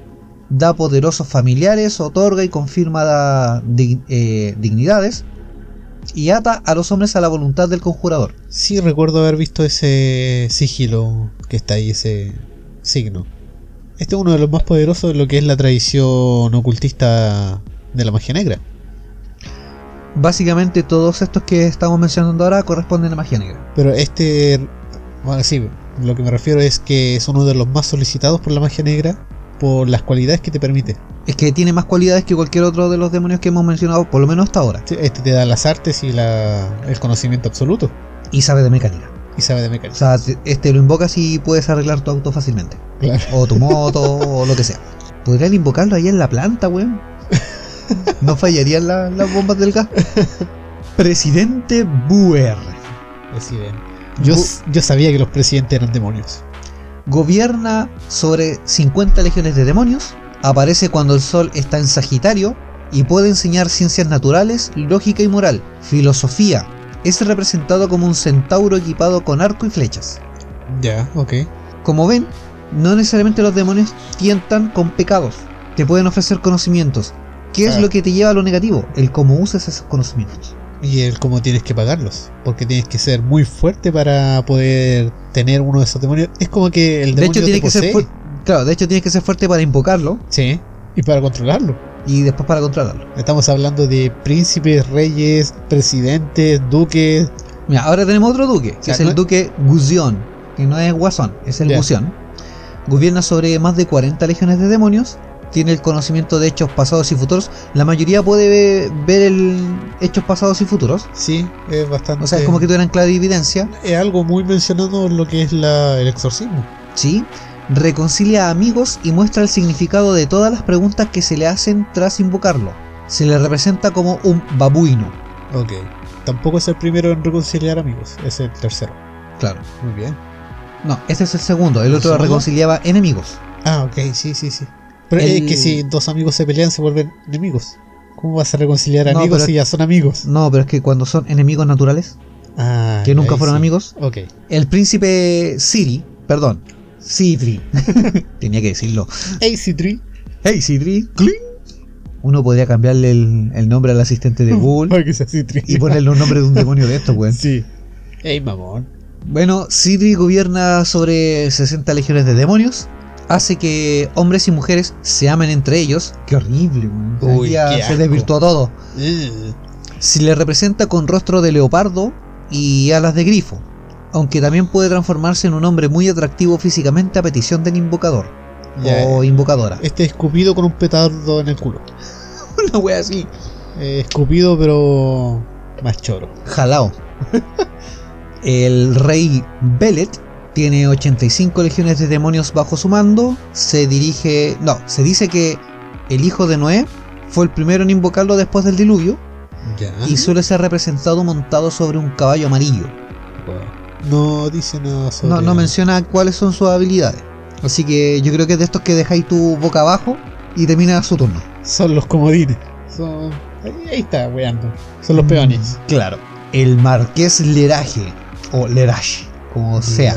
Da poderosos familiares, otorga y confirma eh, dignidades y ata a los hombres a la voluntad del conjurador. Sí, recuerdo haber visto ese sigilo que está ahí, ese signo. Este es uno de los más poderosos de lo que es la tradición ocultista de la magia negra. Básicamente todos estos que estamos mencionando ahora corresponden a magia negra. Pero este, bueno, sí, lo que me refiero es que es uno de los más solicitados por la magia negra por las cualidades que te permite. Es que tiene más cualidades que cualquier otro de los demonios que hemos mencionado, por lo menos hasta ahora. Este te da las artes y la, el conocimiento absoluto Y sabe de mecánica. y sabe de O mecánica. sea, te- este lo invocas y puedes arreglar tu auto fácilmente. Claro. O tu moto, o lo que sea. Podrían invocarlo ahí en la planta, weón. No fallarían la- las bombas del gas. Presidente Buer. Presidente. Yo, yo sabía que los presidentes eran demonios. Gobierna sobre 50 legiones de demonios. Aparece cuando el sol está en Sagitario. Y puede enseñar ciencias naturales, lógica y moral, filosofía. Es representado como un centauro equipado con arco y flechas. Ya, ok. Como ven, no necesariamente los demonios tientan con pecados. Te pueden ofrecer conocimientos. ¿Qué es Ah. lo que te lleva a lo negativo? El cómo usas esos conocimientos. Y el cómo tienes que pagarlos. Porque tienes que ser muy fuerte para poder tener uno de esos demonios. Es como que el De demonio hecho, tiene que ser. Claro, de hecho tienes que ser fuerte para invocarlo Sí. Y para controlarlo. y después para controlarlo. Estamos hablando de príncipes, reyes, presidentes, duques. Mira, ahora tenemos otro duque, que sea, es el no- duque Guzión, que no es Guasón, es el Ya. Guzión. Gobierna sobre más de 40 legiones de demonios, tiene el conocimiento de hechos pasados y futuros. La mayoría puede ve- ver el hechos pasados y futuros. Sí, es bastante. O sea, es como que tuvieran clarividencia. Es algo muy mencionado en lo que es la, el exorcismo. ¿sí? Reconcilia a amigos y muestra el significado de todas las preguntas que se le hacen tras invocarlo. Se le representa como un babuino. Ok. Tampoco es el primero en reconciliar amigos, es el tercero. Claro. Muy bien. No, ese es el segundo. El ¿El otro segundo? reconciliaba enemigos. Ah, ok, sí, sí, sí. Pero El- es que si dos amigos se pelean se vuelven enemigos. ¿Cómo vas a reconciliar No, amigos pero- si ya son amigos? No, pero es que cuando son enemigos naturales, Ah, que nunca fueron sí. amigos, Ok. el príncipe Siri, perdón, Sidri, tenía que decirlo. Hey, Citri. Hey Sidri, cling. Uno podría cambiarle el, el nombre al asistente de Google y ponerle un nombre de un demonio de estos, weón. Sí. Hey, mamón. Bueno, Sidri gobierna sobre 60 legiones de demonios. Hace que hombres y mujeres se amen entre ellos. Qué horrible, weón. Uy, qué se desvirtuó todo. Se le representa con rostro de leopardo y alas de grifo. Aunque también puede transformarse en un hombre muy atractivo físicamente a petición del invocador o invocadora. Este escupido con un petardo en el culo. Una wea así. Eh, escupido, pero más choro. Jalao. El rey Belet tiene 85 legiones de demonios bajo su mando. Se dirige. No, se dice que el hijo de Noé fue el primero en invocarlo después del diluvio. Ya. Y suele ser representado montado sobre un caballo amarillo. No dice nada sobre. No, no menciona cuáles son sus habilidades. Así que yo creo que es de estos que dejáis tu boca abajo y termina su turno. Son los comodines. Son. Ahí, está, weando. Son los peones. Claro. El marqués Leraje, o Lerache, como sea.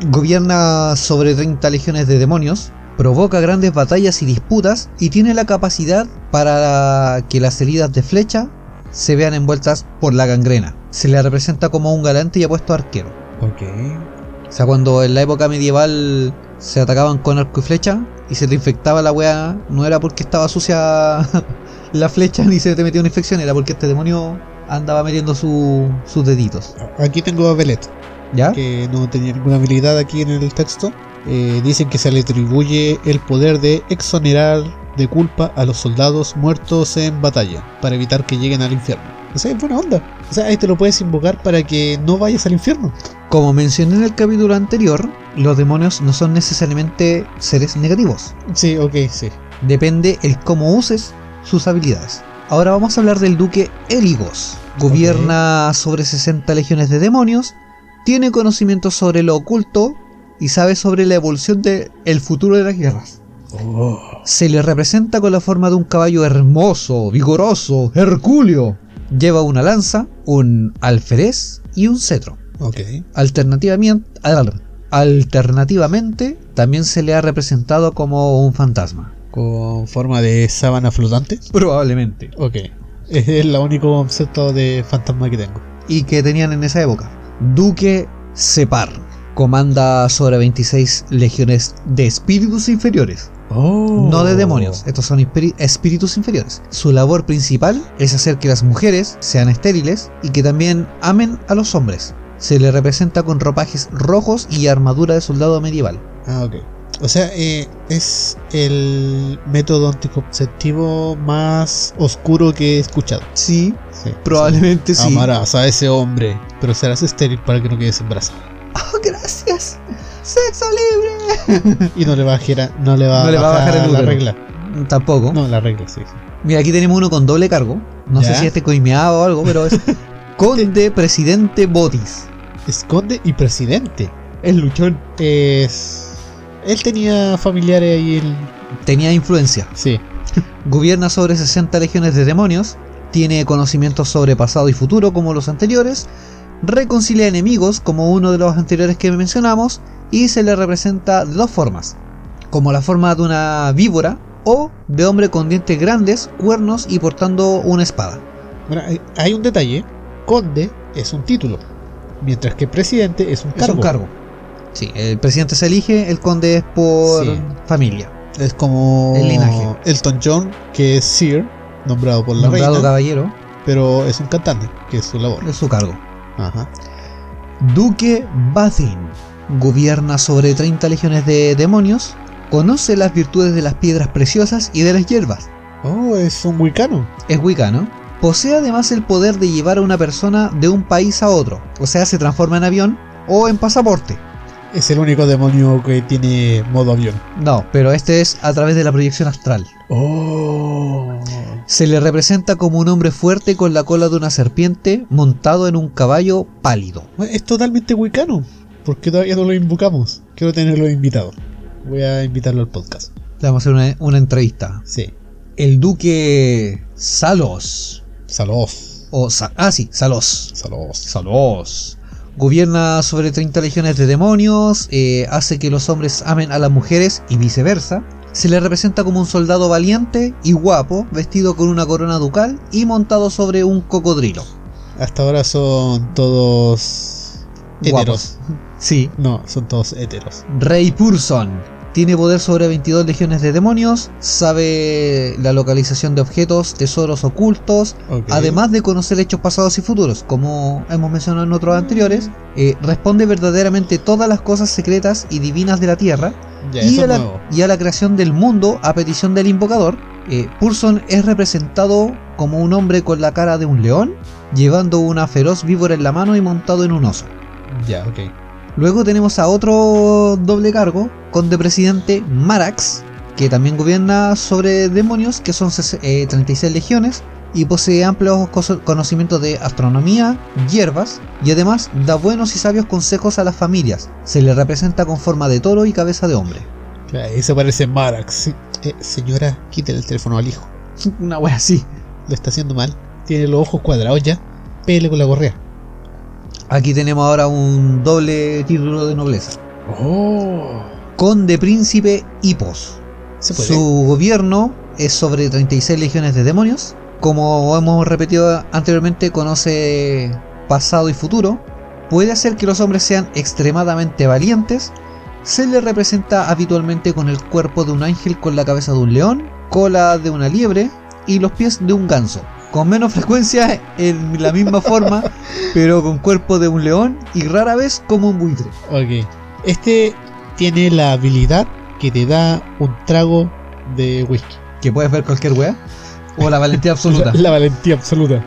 Gobierna sobre 30 legiones de demonios, provoca grandes batallas y disputas y tiene la capacidad para que las heridas de flecha se vean envueltas por la gangrena. Se le representa como un galante y apuesto arquero. Ok. O sea, cuando en la época medieval se atacaban con arco y flecha y se te infectaba la weá, no era porque estaba sucia la flecha ni se te metía una infección, era porque este demonio andaba metiendo su- sus deditos. Aquí tengo a Belet, ¿Ya? que no tenía ninguna habilidad aquí en el texto. Eh, dicen que se le atribuye el poder de exonerar de culpa a los soldados muertos en batalla, para evitar que lleguen al infierno. O sea, es buena onda. O sea, ahí te lo puedes invocar para que no vayas al infierno. Como mencioné en el capítulo anterior, los demonios no son necesariamente seres negativos. Sí, ok, sí. Depende el cómo uses sus habilidades. Ahora vamos a hablar del duque Eligos. Gobierna sobre 60 legiones de demonios, tiene conocimientos sobre lo oculto y sabe sobre la evolución del futuro de las guerras. Oh. Se le representa con la forma de un caballo hermoso, vigoroso, hercúleo. Lleva una lanza, un alférez y un cetro. Alternativamente, también se le ha representado como un fantasma. Con forma de sábana flotante. Probablemente. Ok. Es el único concepto de fantasma que tengo. Y que tenían en esa época. Duque Separ. Comanda sobre 26 legiones de espíritus inferiores. Oh. No de demonios. Estos son espíritus inferiores. Su labor principal es hacer que las mujeres sean estériles y que también amen a los hombres. Se le representa con ropajes rojos y armadura de soldado medieval. Ah, ok. O sea, eh, es el método anticonceptivo más oscuro que he escuchado. Sí, Sí. probablemente sí. Amarás a ese hombre, pero serás estéril para que no quedes embarazada. Oh, gracias. Sexo libre. Y no le va a girar, no le va, No le va a bajar el la regla. Tampoco. No, la regla, sí. Mira, aquí tenemos uno con doble cargo. No sé si este coimeado o algo, pero es Conde Presidente Botis. Esconde y presidente. Es luchón. Es. Él tenía familiares ahí en. Tenía influencia. Sí. Gobierna sobre 60 legiones de demonios. Tiene conocimientos sobre pasado y futuro como los anteriores. Reconcilia enemigos como uno de los anteriores que mencionamos. Y se le representa de dos formas. Como la forma de una víbora o de hombre con dientes grandes, cuernos y portando una espada. Bueno, hay, hay un detalle. Conde es un título. Mientras que presidente es un cargo. Es un cargo. Sí, el presidente se elige, el conde es por Sí. familia. Es como El linaje. Elton John, que es Sir, nombrado por la Nombrado reina, caballero, pero es un cantante, que es su labor. es su cargo. Ajá. Duque Bathin gobierna sobre 30 legiones de demonios, conoce las virtudes de las piedras preciosas y de las hierbas. Oh, es un wicano. Es wicano. Posee además el poder de llevar a una persona de un país a otro, o sea, se transforma en avión o en pasaporte. Es el único demonio que tiene modo avión. No, pero este es a través de la proyección astral. Oh. Se le representa como un hombre fuerte con la cola de una serpiente montado en un caballo pálido. Es totalmente wicano. Porque todavía no lo invocamos. Quiero tenerlo invitado. Voy a invitarlo al podcast. Le vamos a hacer una, una entrevista. Sí. El duque Salos. Salos. O ah, sí, Salos. Salos. Salos. Gobierna sobre 30 legiones de demonios, eh, hace que los hombres amen a las mujeres y viceversa. Se le representa como un soldado valiente y guapo, vestido con una corona ducal y montado sobre un cocodrilo. Hasta ahora son todos heteros. Guapos. Sí. No, son todos heteros. Rey Purson. Tiene poder sobre 22 legiones de demonios, sabe la localización de objetos, tesoros ocultos, además de conocer hechos pasados y futuros, como hemos mencionado en otros anteriores, eh, responde verdaderamente todas las cosas secretas y divinas de la Tierra a, la, y a la creación del mundo a petición del invocador. Eh, Purson es representado como un hombre con la cara de un león, llevando una feroz víbora en la mano y montado en un oso. Ya, ok. Luego tenemos a otro doble cargo, conde presidente Marax, que también gobierna sobre demonios, que son eh, 36 legiones, y posee amplios conocimientos de astronomía, hierbas, y además da buenos y sabios consejos a las familias. Se le representa con forma de toro y cabeza de hombre. Claro, Eso parece Marax. Eh, señora, quítale el teléfono al hijo. Una wea así. Lo está haciendo mal. Tiene los ojos cuadrados ya. Pele con la correa. Aquí tenemos ahora un doble título de nobleza. Oh. Conde Príncipe Hipos. Se puede. Su gobierno es sobre 36 legiones de demonios. Como hemos repetido anteriormente, conoce pasado y futuro. Puede hacer que los hombres sean extremadamente valientes. Se le representa habitualmente con el cuerpo de un ángel con la cabeza de un león, cola de una liebre y los pies de un ganso. Con menos frecuencia en la misma forma, pero con cuerpo de un león y rara vez como un buitre. Ok. Este tiene la habilidad que te da un trago de whisky. Que puedes ver cualquier wea. O la valentía absoluta. La, la valentía absoluta.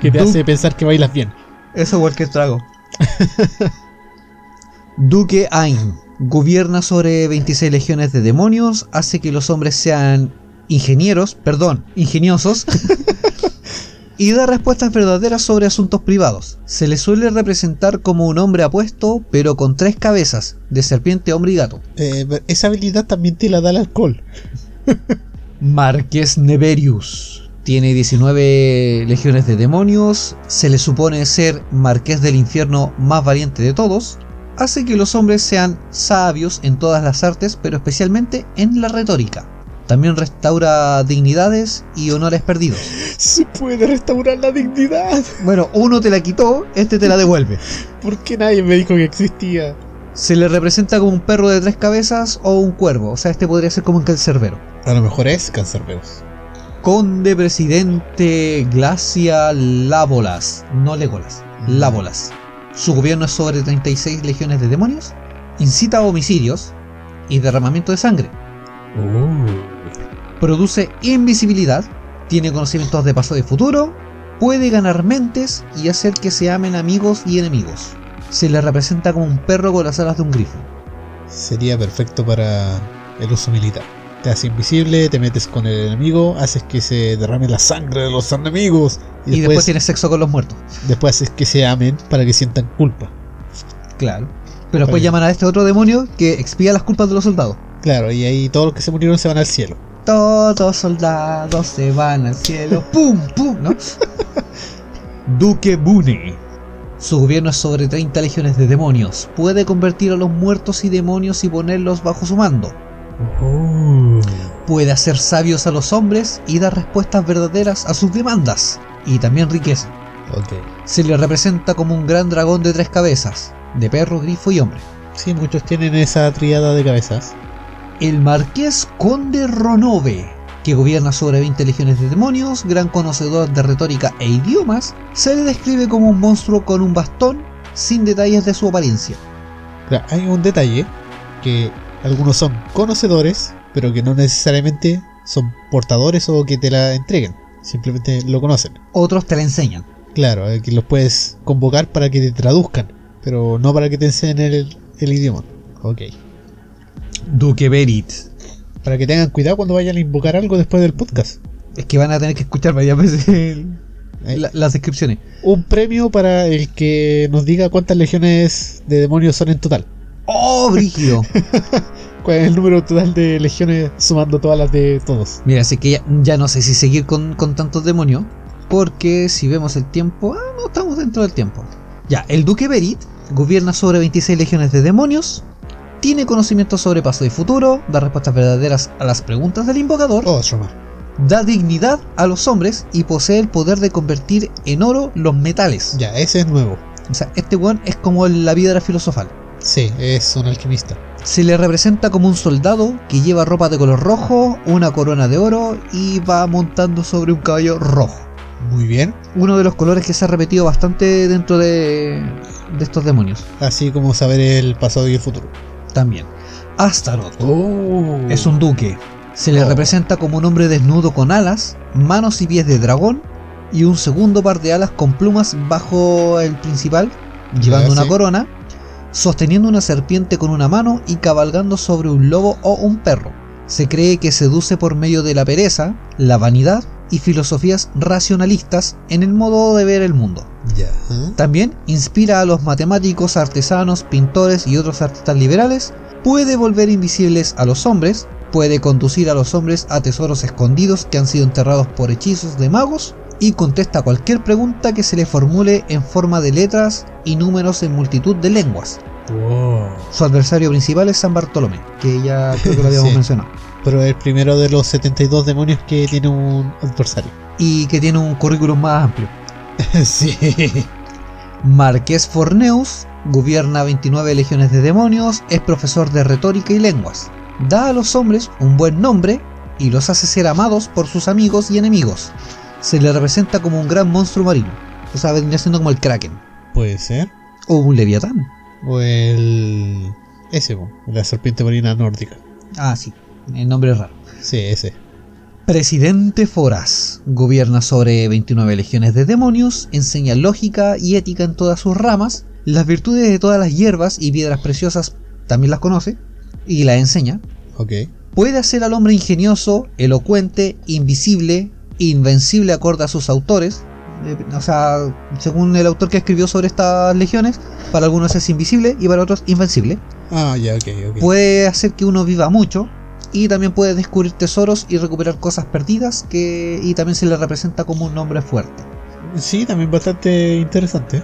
Que te hace pensar que bailas bien. Eso cualquier trago. Duque Ain gobierna sobre 26 legiones de demonios, hace que los hombres sean ingenieros, perdón, ingeniosos, y da respuestas verdaderas sobre asuntos privados. Se le suele representar como un hombre apuesto, pero con tres cabezas, de serpiente, hombre y gato. Eh, esa habilidad también te la da el alcohol. Marqués Neverius. Tiene 19 legiones de demonios, se le supone ser Marqués del Infierno más valiente de todos, hace que los hombres sean sabios en todas las artes, pero especialmente en la retórica. También restaura dignidades y honores perdidos. Se puede restaurar la dignidad. Bueno, uno te la quitó, este te la devuelve. ¿Por qué nadie me dijo que existía? Se le representa como un perro de tres cabezas o un cuervo, o sea, este podría ser como un cancerbero. A lo mejor es cancerberos. Conde Presidente Glacia Lábolas, no Legolas, Lábolas. Su gobierno es sobre 36 legiones de demonios, incita a homicidios y derramamiento de sangre. Produce invisibilidad, tiene conocimientos de pasado y futuro, puede ganar mentes y hacer que se amen amigos y enemigos. Se le representa como un perro con las alas de un grifo. Sería perfecto para el uso militar. Te hace invisible, te metes con el enemigo, haces que se derrame la sangre de los enemigos Y, y, después, después, tiene sexo con los muertos. después haces que se amen para que sientan culpa. Claro. Pero después llaman a este otro demonio que expía las culpas de los soldados. Claro, y ahí todos los que se murieron se van al cielo. Todos soldados se van al cielo. ¡Pum! ¡Pum! ¿No? Duque Bune. Su gobierno es sobre 30 legiones de demonios. Puede convertir a los muertos y demonios y ponerlos bajo su mando. Puede hacer sabios a los hombres y dar respuestas verdaderas a sus demandas. Y también riqueza. Ok. Se le representa como un gran dragón de tres cabezas, de perro, grifo y hombre. Sí, muchos tienen esa triada de cabezas. El marqués Conde Ronove, que gobierna sobre 20 legiones de demonios, gran conocedor de retórica e idiomas, se le describe como un monstruo con un bastón, sin detalles de su apariencia. Hay un detalle que algunos son conocedores, pero que no necesariamente son portadores o que te la entreguen. Simplemente lo conocen. Otros te la enseñan. Claro, eh, que los puedes convocar para que te traduzcan, pero no para que te enseñen el, el idioma. Ok. Duque Berit. Para que tengan cuidado cuando vayan a invocar algo después del podcast. Es que van a tener que escuchar varias veces el- la- las descripciones. Un premio para el que nos diga cuántas legiones de demonios son en total. ¡Oh, brígido! ¿Cuál es el número total de legiones sumando todas las de todos? Mira, así que ya, ya no sé si seguir con, con tantos demonios. Porque si vemos el tiempo, ah, no estamos dentro del tiempo. Ya, el Duque Berit gobierna sobre 26 legiones de demonios. Tiene conocimiento sobre pasado y futuro. Da respuestas verdaderas a las preguntas del invocador. Oh, otro más. Da dignidad a los hombres y posee el poder de convertir en oro los metales. Ya, ese es nuevo. O sea, este weón es como la piedra filosofal. Sí, es un alquimista. Se le representa como un soldado que lleva ropa de color rojo, una corona de oro y va montando sobre un caballo rojo. Muy bien. Uno de los colores que se ha repetido bastante dentro de, de estos demonios. Así como saber el pasado y el futuro. También. Astaroth Oh. es un duque. Se le Oh. representa como un hombre desnudo con alas, manos y pies de dragón y un segundo par de alas con plumas bajo el principal, llevando una sí. corona, sosteniendo una serpiente con una mano y cabalgando sobre un lobo o un perro. Se cree que seduce por medio de la pereza, la vanidad y filosofías racionalistas en el modo de ver el mundo. También inspira a los matemáticos, artesanos, pintores y otros artistas liberales, puede volver invisibles a los hombres, puede conducir a los hombres a tesoros escondidos que han sido enterrados por hechizos de magos y contesta cualquier pregunta que se le formule en forma de letras y números en multitud de lenguas. Wow. Su adversario principal es San Bartolomé, que ya creo que lo habíamos Sí. mencionado. Pero el primero de los 72 demonios que tiene un adversario. Y que tiene un currículum más amplio. sí. Marqués Forneus gobierna 29 legiones de demonios, es profesor de retórica y lenguas. Da a los hombres un buen nombre y los hace ser amados por sus amigos y enemigos. Se le representa como un gran monstruo marino. O sea, vendría siendo como el Kraken. Puede ser. O un Leviatán. O el. Ese, la serpiente marina nórdica. Ah, sí. El nombre es raro. Sí, ese. Presidente Foraz gobierna sobre 29 legiones de demonios, enseña lógica y ética en todas sus ramas, las virtudes de todas las hierbas y piedras preciosas también las conoce y las enseña. Ok. Puede hacer al hombre ingenioso, elocuente, invisible, invencible acorde a sus autores. Eh, O sea, según el autor que escribió sobre estas legiones, para algunos es invisible y para otros invencible. Ah, ya, ok, ok. Puede hacer que uno viva mucho y también puede descubrir tesoros y recuperar cosas perdidas que y también se le representa como un hombre fuerte. Sí, también bastante interesante.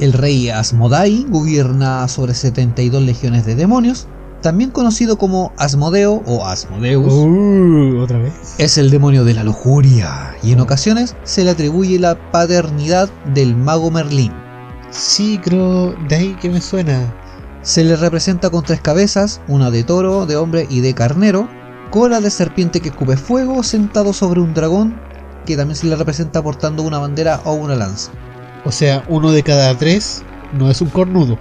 El rey Asmodai gobierna sobre 72 legiones de demonios, también conocido como Asmodeo o Asmodeus. Uh, otra vez. Es el demonio de la lujuria y en ocasiones se le atribuye la paternidad del mago Merlín. Sí, creo. De ahí que me suena. Se le representa con tres cabezas, una de toro, de hombre y de carnero, cola de serpiente que escupe fuego, sentado sobre un dragón, que también se le representa portando una bandera o una lanza, O sea, uno de cada tres no es un cornudo.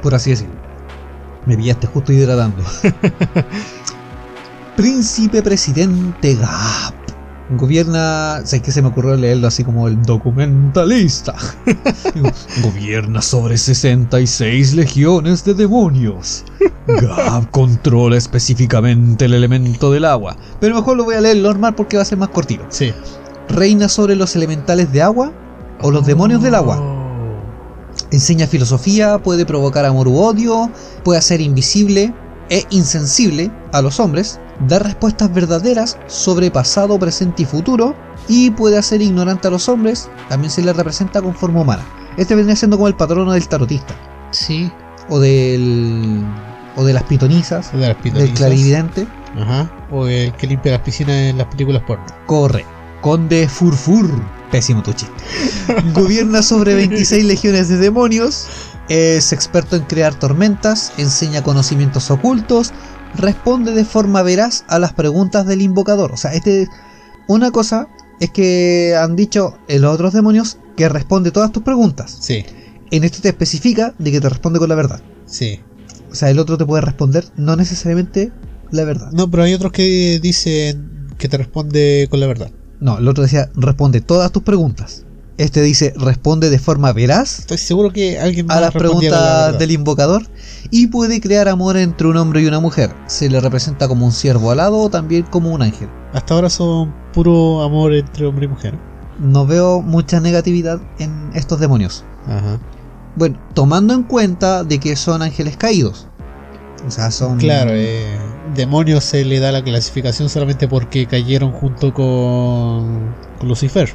por así decirlo. Me pillaste justo hidratando. Príncipe Presidente Gap. Gobierna, sé que se me ocurrió leerlo así como el documentalista. Gobierna sobre 66 legiones de demonios. Gab controla específicamente el elemento del agua. Pero mejor lo voy a leer normal porque va a ser más cortito. Sí. Reina sobre los elementales de agua o los demonios del agua. Enseña filosofía, puede provocar amor u odio, puede hacer invisible e insensible a los hombres, dar respuestas verdaderas sobre pasado, presente y futuro, y puede hacer ignorante a los hombres, también se le representa con forma humana. Este vendría siendo como el patrono del tarotista, Sí. o del. o de las pitonisas, De las del pitonizas. clarividente. Ajá. O el que limpia las piscinas en las películas porno. Corre. Conde Furfur. Pésimo tu chiste. Gobierna sobre 26 legiones de demonios. Es experto en crear tormentas. Enseña conocimientos ocultos. Responde de forma veraz a las preguntas del invocador. O sea, este. Una cosa es que han dicho en los otros demonios que responde todas tus preguntas. Sí. En este te especifica de que te responde con la verdad. Sí. O sea, el otro te puede responder no necesariamente la verdad. No, pero hay otros que dicen que te responde con la verdad. No, el otro decía responde todas tus preguntas. Este dice responde de forma veraz Estoy seguro que alguien a las la preguntas del invocador y puede crear amor entre un hombre y una mujer. Se le representa como un siervo alado o también como un ángel. Hasta ahora son puro amor entre hombre y mujer. No veo mucha negatividad en estos demonios. Ajá. Bueno, tomando en cuenta de que son ángeles caídos. O sea, son... Claro, eh, demonios se le da la clasificación solamente porque cayeron junto con, con Lucifer.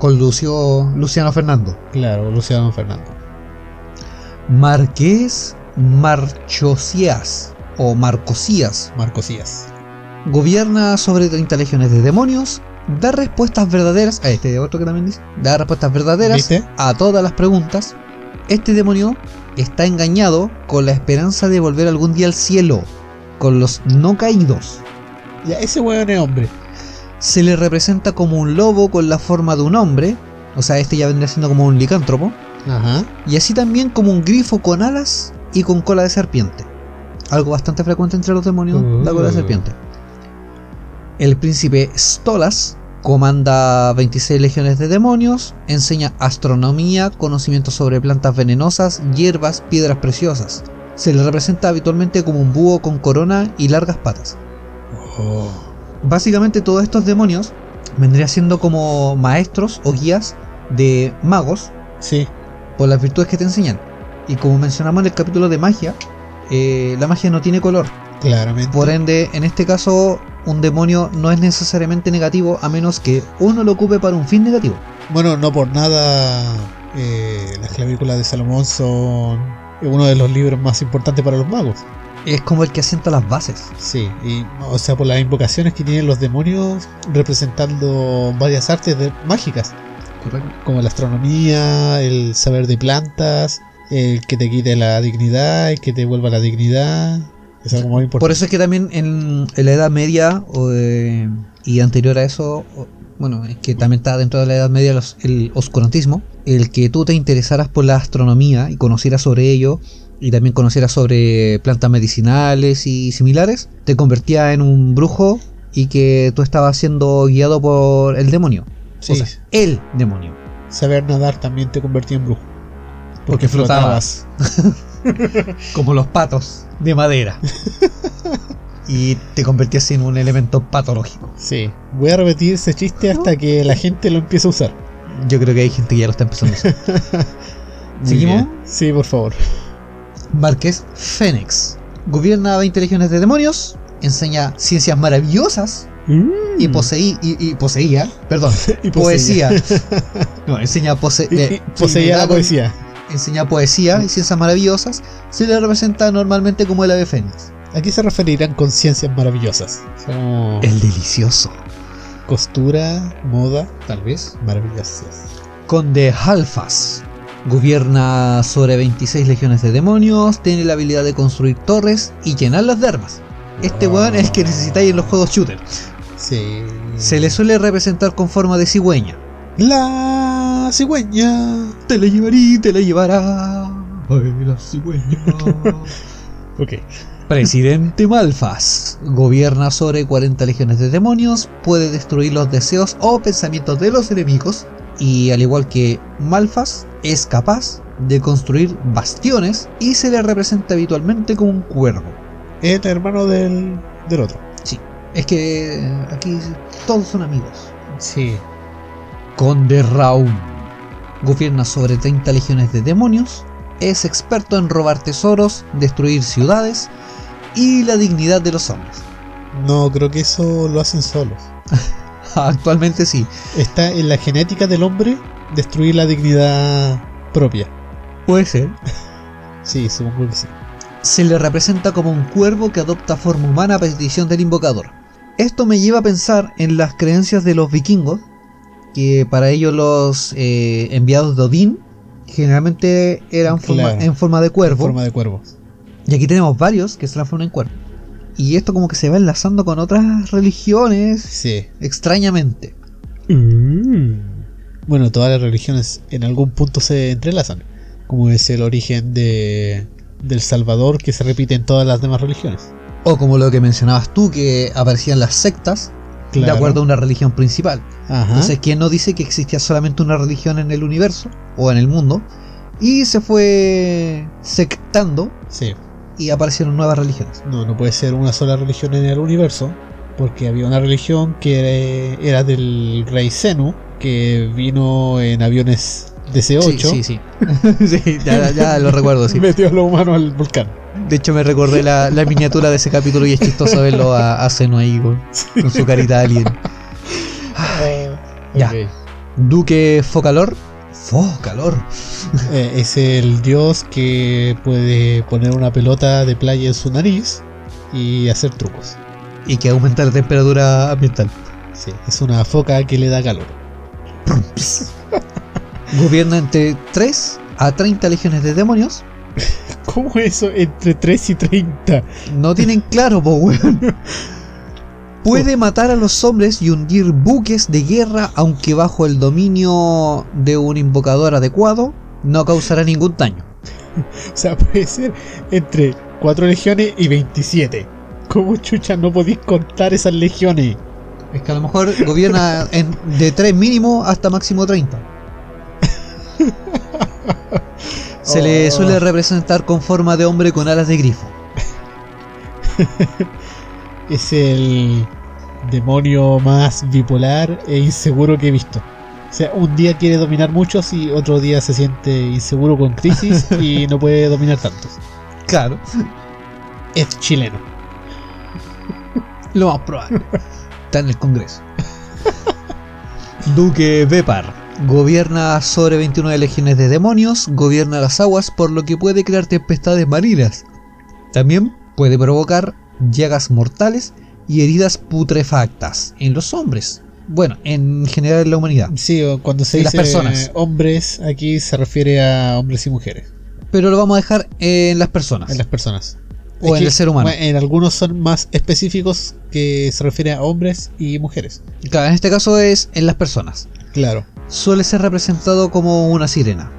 Con Lucio, Luciano Fernando. Claro, Luciano Fernando. Marqués Marchosías o Marcosías Marcosías. Gobierna sobre 30 legiones de demonios. Da respuestas verdaderas. A este otro que también dice. Da respuestas verdaderas ¿Viste? a todas las preguntas. Este demonio está engañado con la esperanza de volver algún día al cielo. Con los no caídos. Ya, ese weón es hombre. Se le representa como un lobo con la forma de un hombre. O sea, este ya vendría siendo como un licántropo. Ajá. Y así también como un grifo con alas y con cola de serpiente. Algo bastante frecuente entre los demonios, la cola de serpiente. El príncipe Stolas comanda 26 legiones de demonios, enseña astronomía, conocimientos sobre plantas venenosas, hierbas, piedras preciosas. Se le representa habitualmente como un búho con corona y largas patas. Oh. Básicamente todos estos demonios vendrían siendo como maestros o guías de magos Sí. por las virtudes que te enseñan. Y como mencionamos en el capítulo de magia, eh, la magia no tiene color. Claramente. Por ende, en este caso, un demonio no es necesariamente negativo a menos que uno lo ocupe para un fin negativo. Bueno, no por nada eh, las clavículas de Salomón son uno de los libros más importantes para los magos. Es como el que asienta las bases. Sí, y, o sea, por las invocaciones que tienen los demonios representando varias artes de- mágicas, Correcto. como la astronomía, el saber de plantas, el que te quite la dignidad, el que te vuelva la dignidad. Es algo muy Por importante. eso es que también en, en la Edad Media o, eh, y anterior a eso, bueno, es que también está dentro de la Edad Media los- el oscurantismo, el que tú te interesaras por la astronomía y conocieras sobre ello y también conocieras sobre plantas medicinales y similares, te convertía en un brujo y que tú estabas siendo guiado por el demonio. Sí, O sea, el demonio. saber nadar también te convertía en brujo. Porque flotabas. Como los patos de madera. y te convertías en un elemento patológico. Sí, voy a repetir ese chiste hasta que la gente lo empiece a usar. Yo creo que hay gente que ya lo está empezando a usar. ¿Seguimos? Sí, por favor. Marqués Fénix. Gobierna 20 legiones de demonios. Enseña ciencias maravillosas. Y, poseí, y, y poseía. Perdón. Mm. Y poesía. no, enseña pose, y eh, poseía la sí, poesía. Enseña poesía y ciencias maravillosas. Se le representa normalmente como el ave fénix. ¿A qué se referirán con ciencias maravillosas? Como El delicioso. costura, moda, Tal vez. maravillosas. Conde Halfas. Gobierna sobre 26 legiones de demonios, tiene la habilidad de construir torres y llenarlas de armas. Este Wow. weón es el que necesitáis en los juegos shooter. Sí. Se le suele representar con forma de cigüeña. La cigüeña. Te la llevaré, te la llevará. Ay, la cigüeña. Ok. Presidente Malfas. Gobierna sobre 40 legiones de demonios, puede destruir los deseos o pensamientos de los enemigos y al igual que Malfas, es capaz de construir bastiones y se le representa habitualmente como un cuervo. El hermano del, del otro. Es que aquí todos son amigos. Sí. Conde Raum. Gobierna sobre 30 legiones de demonios, es experto en robar tesoros, destruir ciudades y la dignidad de los hombres. No, creo que eso lo hacen solos. Actualmente sí. Está en la genética del hombre destruir la dignidad propia. Puede ser. Sí, supongo que sí. Se le representa como un cuervo que adopta forma humana a petición del invocador. Esto me lleva a pensar en las creencias de los vikingos, que para ellos los eh, enviados de Odín generalmente eran forma- en forma de En cuervo. forma de cuervo. Y aquí tenemos varios que se transforman en cuervo. Y esto como que se va enlazando con otras religiones Sí. extrañamente. Bueno, todas las religiones en algún punto se entrelazan. Como es el origen de, del Salvador que se repite en todas las demás religiones. O como lo que mencionabas tú, que aparecían las sectas de acuerdo a una religión principal. Ajá. Entonces, ¿quién no dice que existía solamente una religión en el universo o en el mundo? Y se fue sectando Sí. y aparecieron nuevas religiones. No, no puede ser una sola religión en el universo. Porque había una religión que era del rey Zenu. Que vino en aviones DC-8. Sí, sí, sí. Sí, ya, ya lo recuerdo, sí. Metió a los humanos al volcán. De hecho, me recordé la, la miniatura de ese capítulo y es chistoso verlo a, a Zeno ahí con, con su carita de alien. Ya. Ok. Duque Focalor. Focalor. Eh, es el dios que puede poner una pelota de playa en su nariz y hacer trucos. Y que aumenta la temperatura ambiental. Sí, es una foca que le da calor. Gobierna entre 3 a 30 legiones de demonios. ¿Cómo eso entre 3 y 30? No tienen claro, po, weón. Puede matar a los hombres y hundir buques de guerra, aunque bajo el dominio de un invocador adecuado, no causará ningún daño. O sea, puede ser entre 4 legiones y 27. ¿Cómo chucha no podéis contar esas legiones? Es que a lo mejor gobierna en- de 3 mínimo hasta máximo 30. Se le Oh. suele representar con forma de hombre con alas de grifo. Es el demonio más bipolar e inseguro que he visto. O sea, un día quiere dominar muchos y otro día se siente inseguro con crisis y no puede dominar tantos. Claro. Es chileno. Lo más probable. Está en el Congreso. Duque Bepar. Gobierna sobre 29 legiones de demonios, gobierna las aguas, por lo que puede crear tempestades marinas. También puede provocar llagas mortales y heridas putrefactas en los hombres. Bueno, en general en la humanidad. Sí, cuando se Y las dice personas. hombres, aquí se refiere a hombres y mujeres. Pero lo vamos a dejar en las personas. En las personas. O Es en el ser humano. bueno, En algunos son más específicos que se refiere a hombres y mujeres. Claro, en este caso es en las personas. Claro. Suele ser representado como una sirena.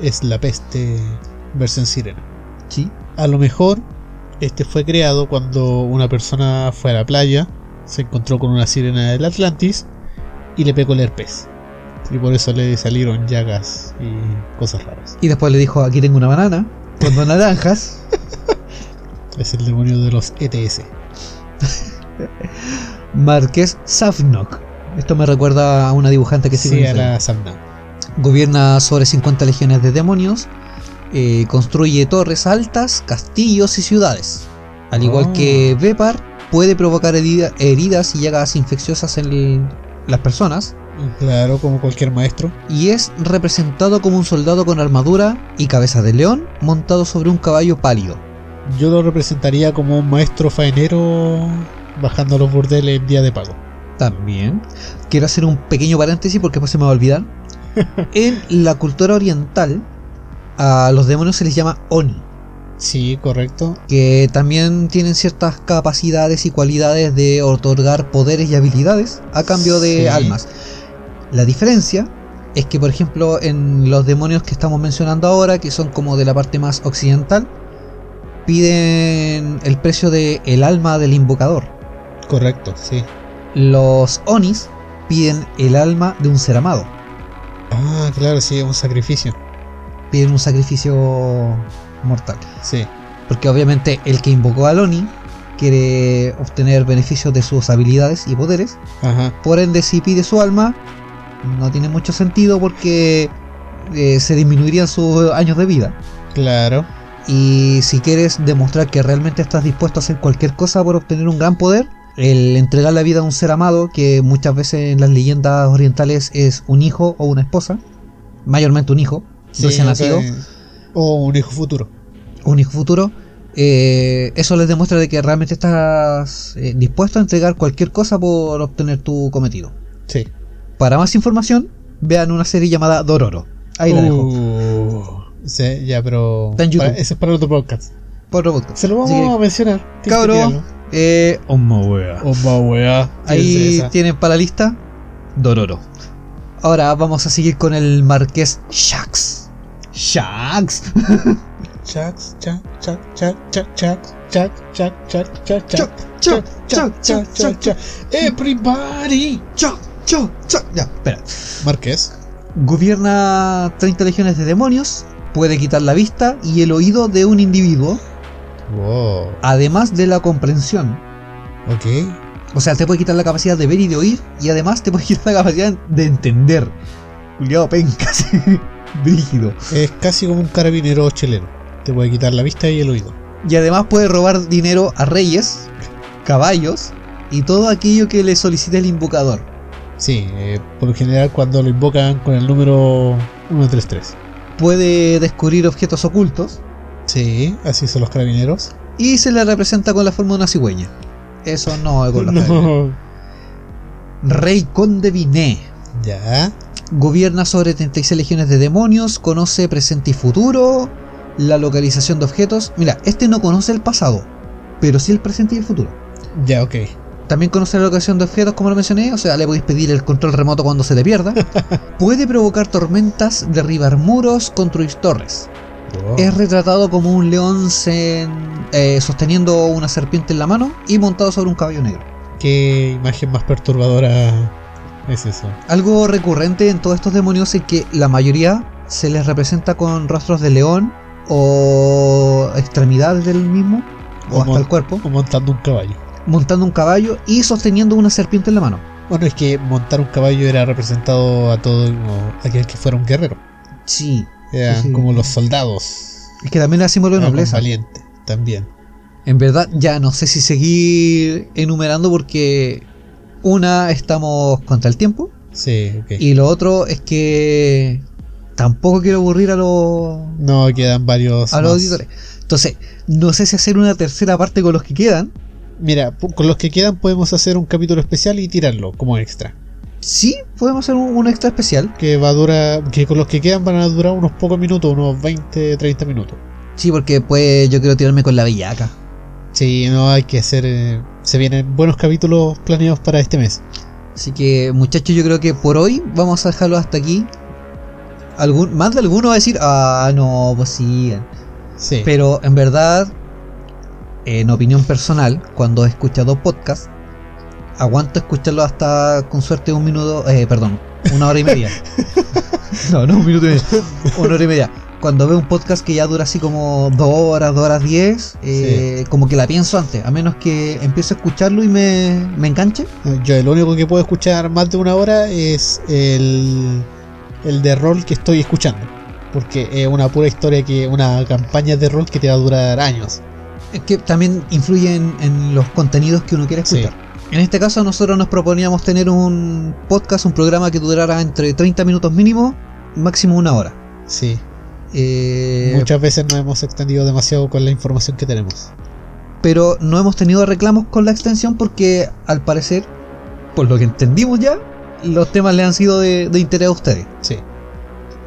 Es la peste versión sirena. ¿Sí? A lo mejor este fue creado cuando una persona fue a la playa, se encontró con una sirena del Atlantis y le pegó el herpes. Y por eso le salieron llagas y cosas raras. Y después le dijo, aquí tengo una banana con dos naranjas. Es el demonio de los ETS. Marqués Safnok. Esto me recuerda a una dibujante que sí, Sí, a la. Gobierna sobre 50 legiones de demonios. eh, construye torres altas, castillos y ciudades. Al igual Oh. que Vepar, puede provocar herida- heridas y llagas infecciosas en el- las personas. Claro, como cualquier maestro. Y es representado como un soldado con armadura y cabeza de león montado sobre un caballo pálido. Yo lo representaría como un maestro faenero bajando a los burdeles en día de pago. También quiero hacer un pequeño paréntesis porque después se me va a olvidar. en la cultura oriental, a los demonios se les llama Oni, Sí, correcto. que también tienen ciertas capacidades y cualidades de otorgar poderes y habilidades a cambio de Sí. almas. La diferencia es que, por ejemplo, en los demonios que estamos mencionando ahora, que son como de la parte más occidental, piden el precio de el alma del invocador. Correcto, sí. Los Onis piden el alma de un ser amado. Ah, claro, sí, un sacrificio. Piden un sacrificio mortal. Sí. Porque obviamente el que invocó al Oni quiere obtener beneficios de sus habilidades y poderes. Ajá. Por ende, si pide su alma, no tiene mucho sentido porque eh, se disminuirían sus años de vida. Claro. Y si quieres demostrar que realmente estás dispuesto a hacer cualquier cosa por obtener un gran poder, el entregar la vida a un ser amado, que muchas veces en las leyendas orientales es un hijo o una esposa, mayormente un hijo, Sí, recién nacido, O un hijo futuro. un hijo futuro, eh, eso les demuestra de que realmente estás eh, dispuesto a entregar cualquier cosa por obtener tu cometido. Sí. Para más información, vean una serie llamada Dororo. Ahí la dejo. Uh, sí, ya, pero. Está en YouTube. para- ese es para otro podcast. Por otro podcast. Se lo vamos que, a mencionar. Tirarlo. eh, Oma wea. Oh. Ahí tienen para la lista Dororo. Ahora vamos a seguir con el Marqués Shax. Shax. Chax, chac, chac, chac, chac, chac, chac, chac, chac, chac, chac, Chuck, chac, chac, chac, chac. Chuck, Chuck. Ya, espera. Marqués. Gobierna 30 legiones de demonios. Puede quitar la vista y el oído de un individuo, Wow. además de la comprensión. Ok. O sea, te puede quitar la capacidad de ver y de oír, y además te puede quitar la capacidad de entender. Juliado pencas. Brígido. Es casi como un carabinero chelero. Te puede quitar la vista y el oído. Y además puede robar dinero a reyes, caballos y todo aquello que le solicite el invocador. Sí, eh, por lo general cuando lo invocan con el número 133. Puede descubrir objetos ocultos Sí, así son los carabineros. y se le representa con la forma de una cigüeña. Eso no es con. No. Rey Conde Biné. Ya. Gobierna sobre 36 legiones de demonios, conoce presente y futuro, la localización de objetos. Mira, este no conoce el pasado, pero sí el presente y el futuro. Ya, ok. También conoce la localización de objetos, como lo mencioné, o sea, le podéis pedir el control remoto cuando se le pierda. Puede provocar tormentas, derribar muros, construir torres. Wow. Es retratado como un león sen- eh, sosteniendo una serpiente en la mano y montado sobre un caballo negro. Qué imagen más perturbadora es eso. Algo recurrente en todos estos demonios es que la mayoría se les representa con rostros de león o extremidades del mismo, o Como- hasta el cuerpo, O montando un caballo. Montando un caballo y sosteniendo una serpiente en la mano. Bueno, es que montar un caballo era representado a todo aquel que fuera un guerrero. Sí, Eran Sí, sí. como los soldados. es que también era símbolo de nobleza. valiente, también. En verdad, ya no sé si seguir enumerando porque una, estamos contra el tiempo Sí, ok. Y lo otro es que tampoco quiero aburrir a los, No, quedan varios. a los auditores. Entonces, no sé si hacer una tercera parte con los que quedan. Mira, con los que quedan podemos hacer un capítulo especial y tirarlo como extra. Sí, podemos hacer un, un extra especial. Que va a durar. Que con los que quedan van a durar unos pocos minutos, unos 20, 30 minutos. Sí, porque pues yo quiero tirarme con la bellaca. Sí, no hay que hacer. eh, se vienen buenos capítulos planeados para este mes. Así que, muchachos, yo creo que por hoy vamos a dejarlo hasta aquí. Algún, más de alguno va a decir, ah, no, pues sigan. Sí. Pero en verdad, en opinión personal, cuando he escuchado podcast, aguanto escucharlo hasta con suerte un minuto, eh, perdón, una hora y media. no, no, un minuto y medio, una hora y media. Cuando veo un podcast que ya dura así como dos horas, dos horas diez, eh, como que la pienso antes, a menos que empiece a escucharlo y me, me enganche. Yo el único que puedo escuchar más de una hora es el, el de rol que estoy escuchando. Porque es una pura historia que. una campaña de rol que te va a durar años. Es que también influye en, los contenidos que uno quiere Sí. escuchar. En este caso nosotros nos proponíamos tener un podcast, un programa que durara entre 30 minutos mínimo, máximo una hora. Sí. Eh, Muchas veces nos hemos extendido demasiado con la información que tenemos. pero no hemos tenido reclamos con la extensión porque al parecer, por lo que entendimos ya, los temas le han sido de, de interés a ustedes. Sí.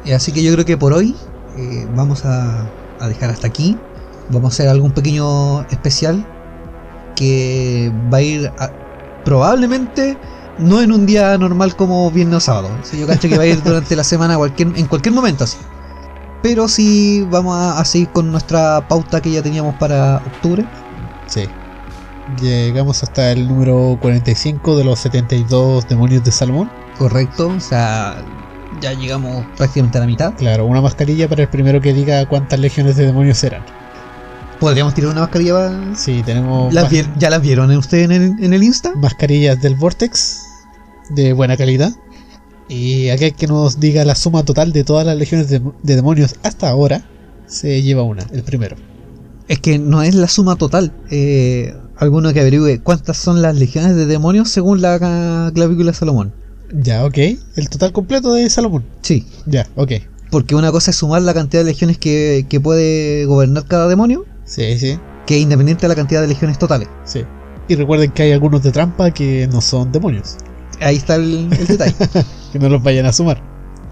Y Así que yo creo que por hoy eh, vamos a, a dejar hasta aquí. Vamos a hacer algún pequeño especial que va a ir a- probablemente no en un día normal como viernes o sábado. Yo cacho que va a ir durante la semana cualquier, en cualquier momento así. Pero sí vamos a, a seguir con nuestra pauta que ya teníamos para octubre. Sí. Llegamos hasta el número 45 de los 72 demonios de Salomón. Correcto. O sea, ya llegamos prácticamente a la mitad. Claro, una mascarilla para el primero que diga cuántas legiones de demonios eran. Podríamos tirar una mascarilla. para- Sí, tenemos ¿Las mas- vi- ¿Ya las vieron ustedes en el, en el Insta? mascarillas del Vortex de buena calidad. Y aquel que nos diga la suma total de todas las legiones de, de demonios hasta ahora se lleva una, el primero. Es que no es la suma total. Eh, alguno que averigüe cuántas son las legiones de demonios según la ca- clavícula de Salomón. Ya, ok. El total completo de Salomón. Sí, Ya, ok. porque una cosa es sumar la cantidad de legiones que, que puede gobernar cada demonio, Sí, sí, que es independiente de la cantidad de legiones totales. sí. Y recuerden que hay algunos de trampa que no son demonios. Ahí está el, el detalle. Que no los vayan a sumar.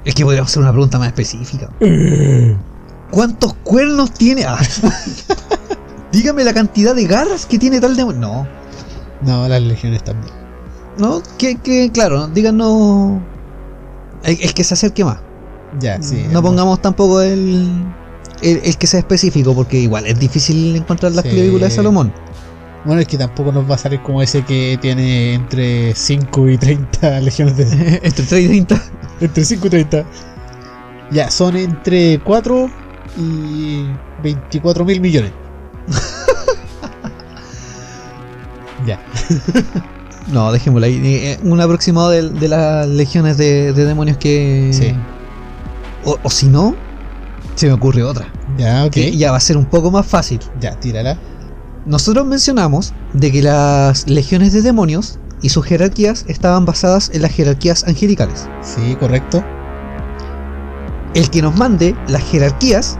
es que podríamos hacer una pregunta más específica. ¿Cuántos cuernos tiene? Ah. Dígame la cantidad de garras que tiene tal demonio. No, No, las legiones también. no, que, que claro, díganos. El que se acerque más. Ya, sí. no pongamos tampoco el, el, el que sea específico, porque igual es difícil encontrar las Sí. clavículas de Salomón. Bueno, es que tampoco nos va a salir como ese que tiene entre 5 y 30 legiones de... Entre 3 y 30. entre 5 y 30. Ya, son entre 4 y 24 mil millones. ya, No, dejémoslo ahí. Eh, Un aproximado de, de las legiones de, de demonios que. Sí. O, o si no, se me ocurre otra. ya, ok. Que ya va a ser un poco más fácil. Ya, tírala. Nosotros mencionamos de que las legiones de demonios y sus jerarquías estaban basadas en las jerarquías angelicales. Sí, correcto. El que nos mande las jerarquías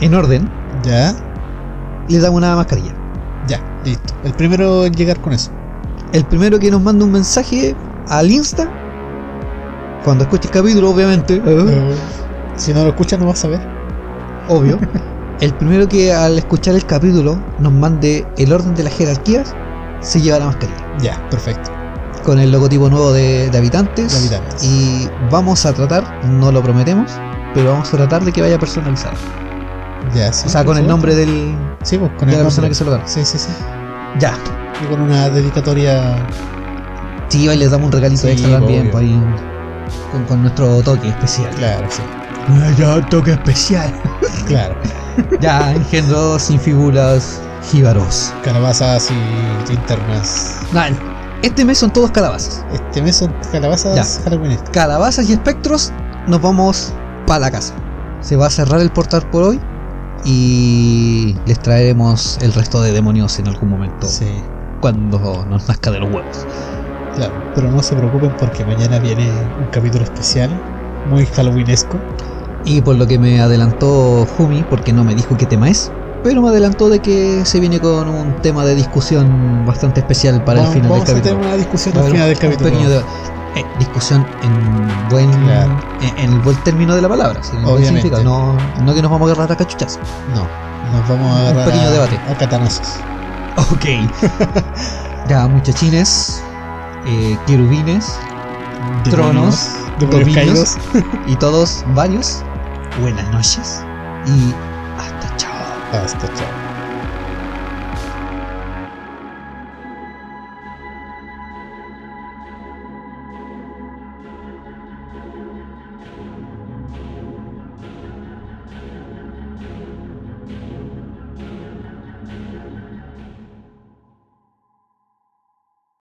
en orden Ya, le da una mascarilla. ya, listo. El primero en llegar con eso. El primero que nos manda un mensaje al Insta, cuando escuche el capítulo, obviamente, ¿eh? Si no lo escuchas, no vas a ver. obvio. El primero que al escuchar el capítulo nos mande el orden de las jerarquías, se lleva la mascarilla. Ya, perfecto. Con el logotipo nuevo de, de habitantes. De habitantes. Y vamos a tratar, no lo prometemos, pero vamos a tratar de que vaya personalizado. Ya, sí. O sea, con el nombre del, Sí, pues, con de el la persona que se lo da. Sí, sí, sí. Ya. Y con una dedicatoria. Sí, ahí les damos un regalito Sí, extra también, obvio. pues, ahí, con, con nuestro toque especial. Claro, sí. Ya, toque especial. Claro. Ya, engendros sin figuras, jíbaros. Calabazas y linternas. Nah, este mes son todos calabazas. Este mes son calabazas Ya. halloweenescas. Calabazas y espectros, nos vamos para la casa. Se va a cerrar el portal por hoy y les traeremos el resto de demonios en algún momento Sí. cuando nos nazca de los huevos. Claro, pero no se preocupen porque mañana viene un capítulo especial, muy halloweenesco. Y por lo que me adelantó Fumi, porque no me dijo qué tema es, pero me adelantó de que se viene con un tema de discusión bastante especial para Vamos- el final vamos del a capítulo. tener una discusión a al final un- del un capítulo. pequeño. Eh, discusión en buen Claro. en, en el buen término de la palabra, en buen Obviamente. significado, no, no que nos vamos a agarrar a cachuchas. No, nos vamos a Un agarrar pequeño a, debate. a catanazos. Ok. ya, muchachines, eh, querubines Tronos, demonios dominios. caídos. y todos varios, buenas noches y hasta chao. Hasta chao.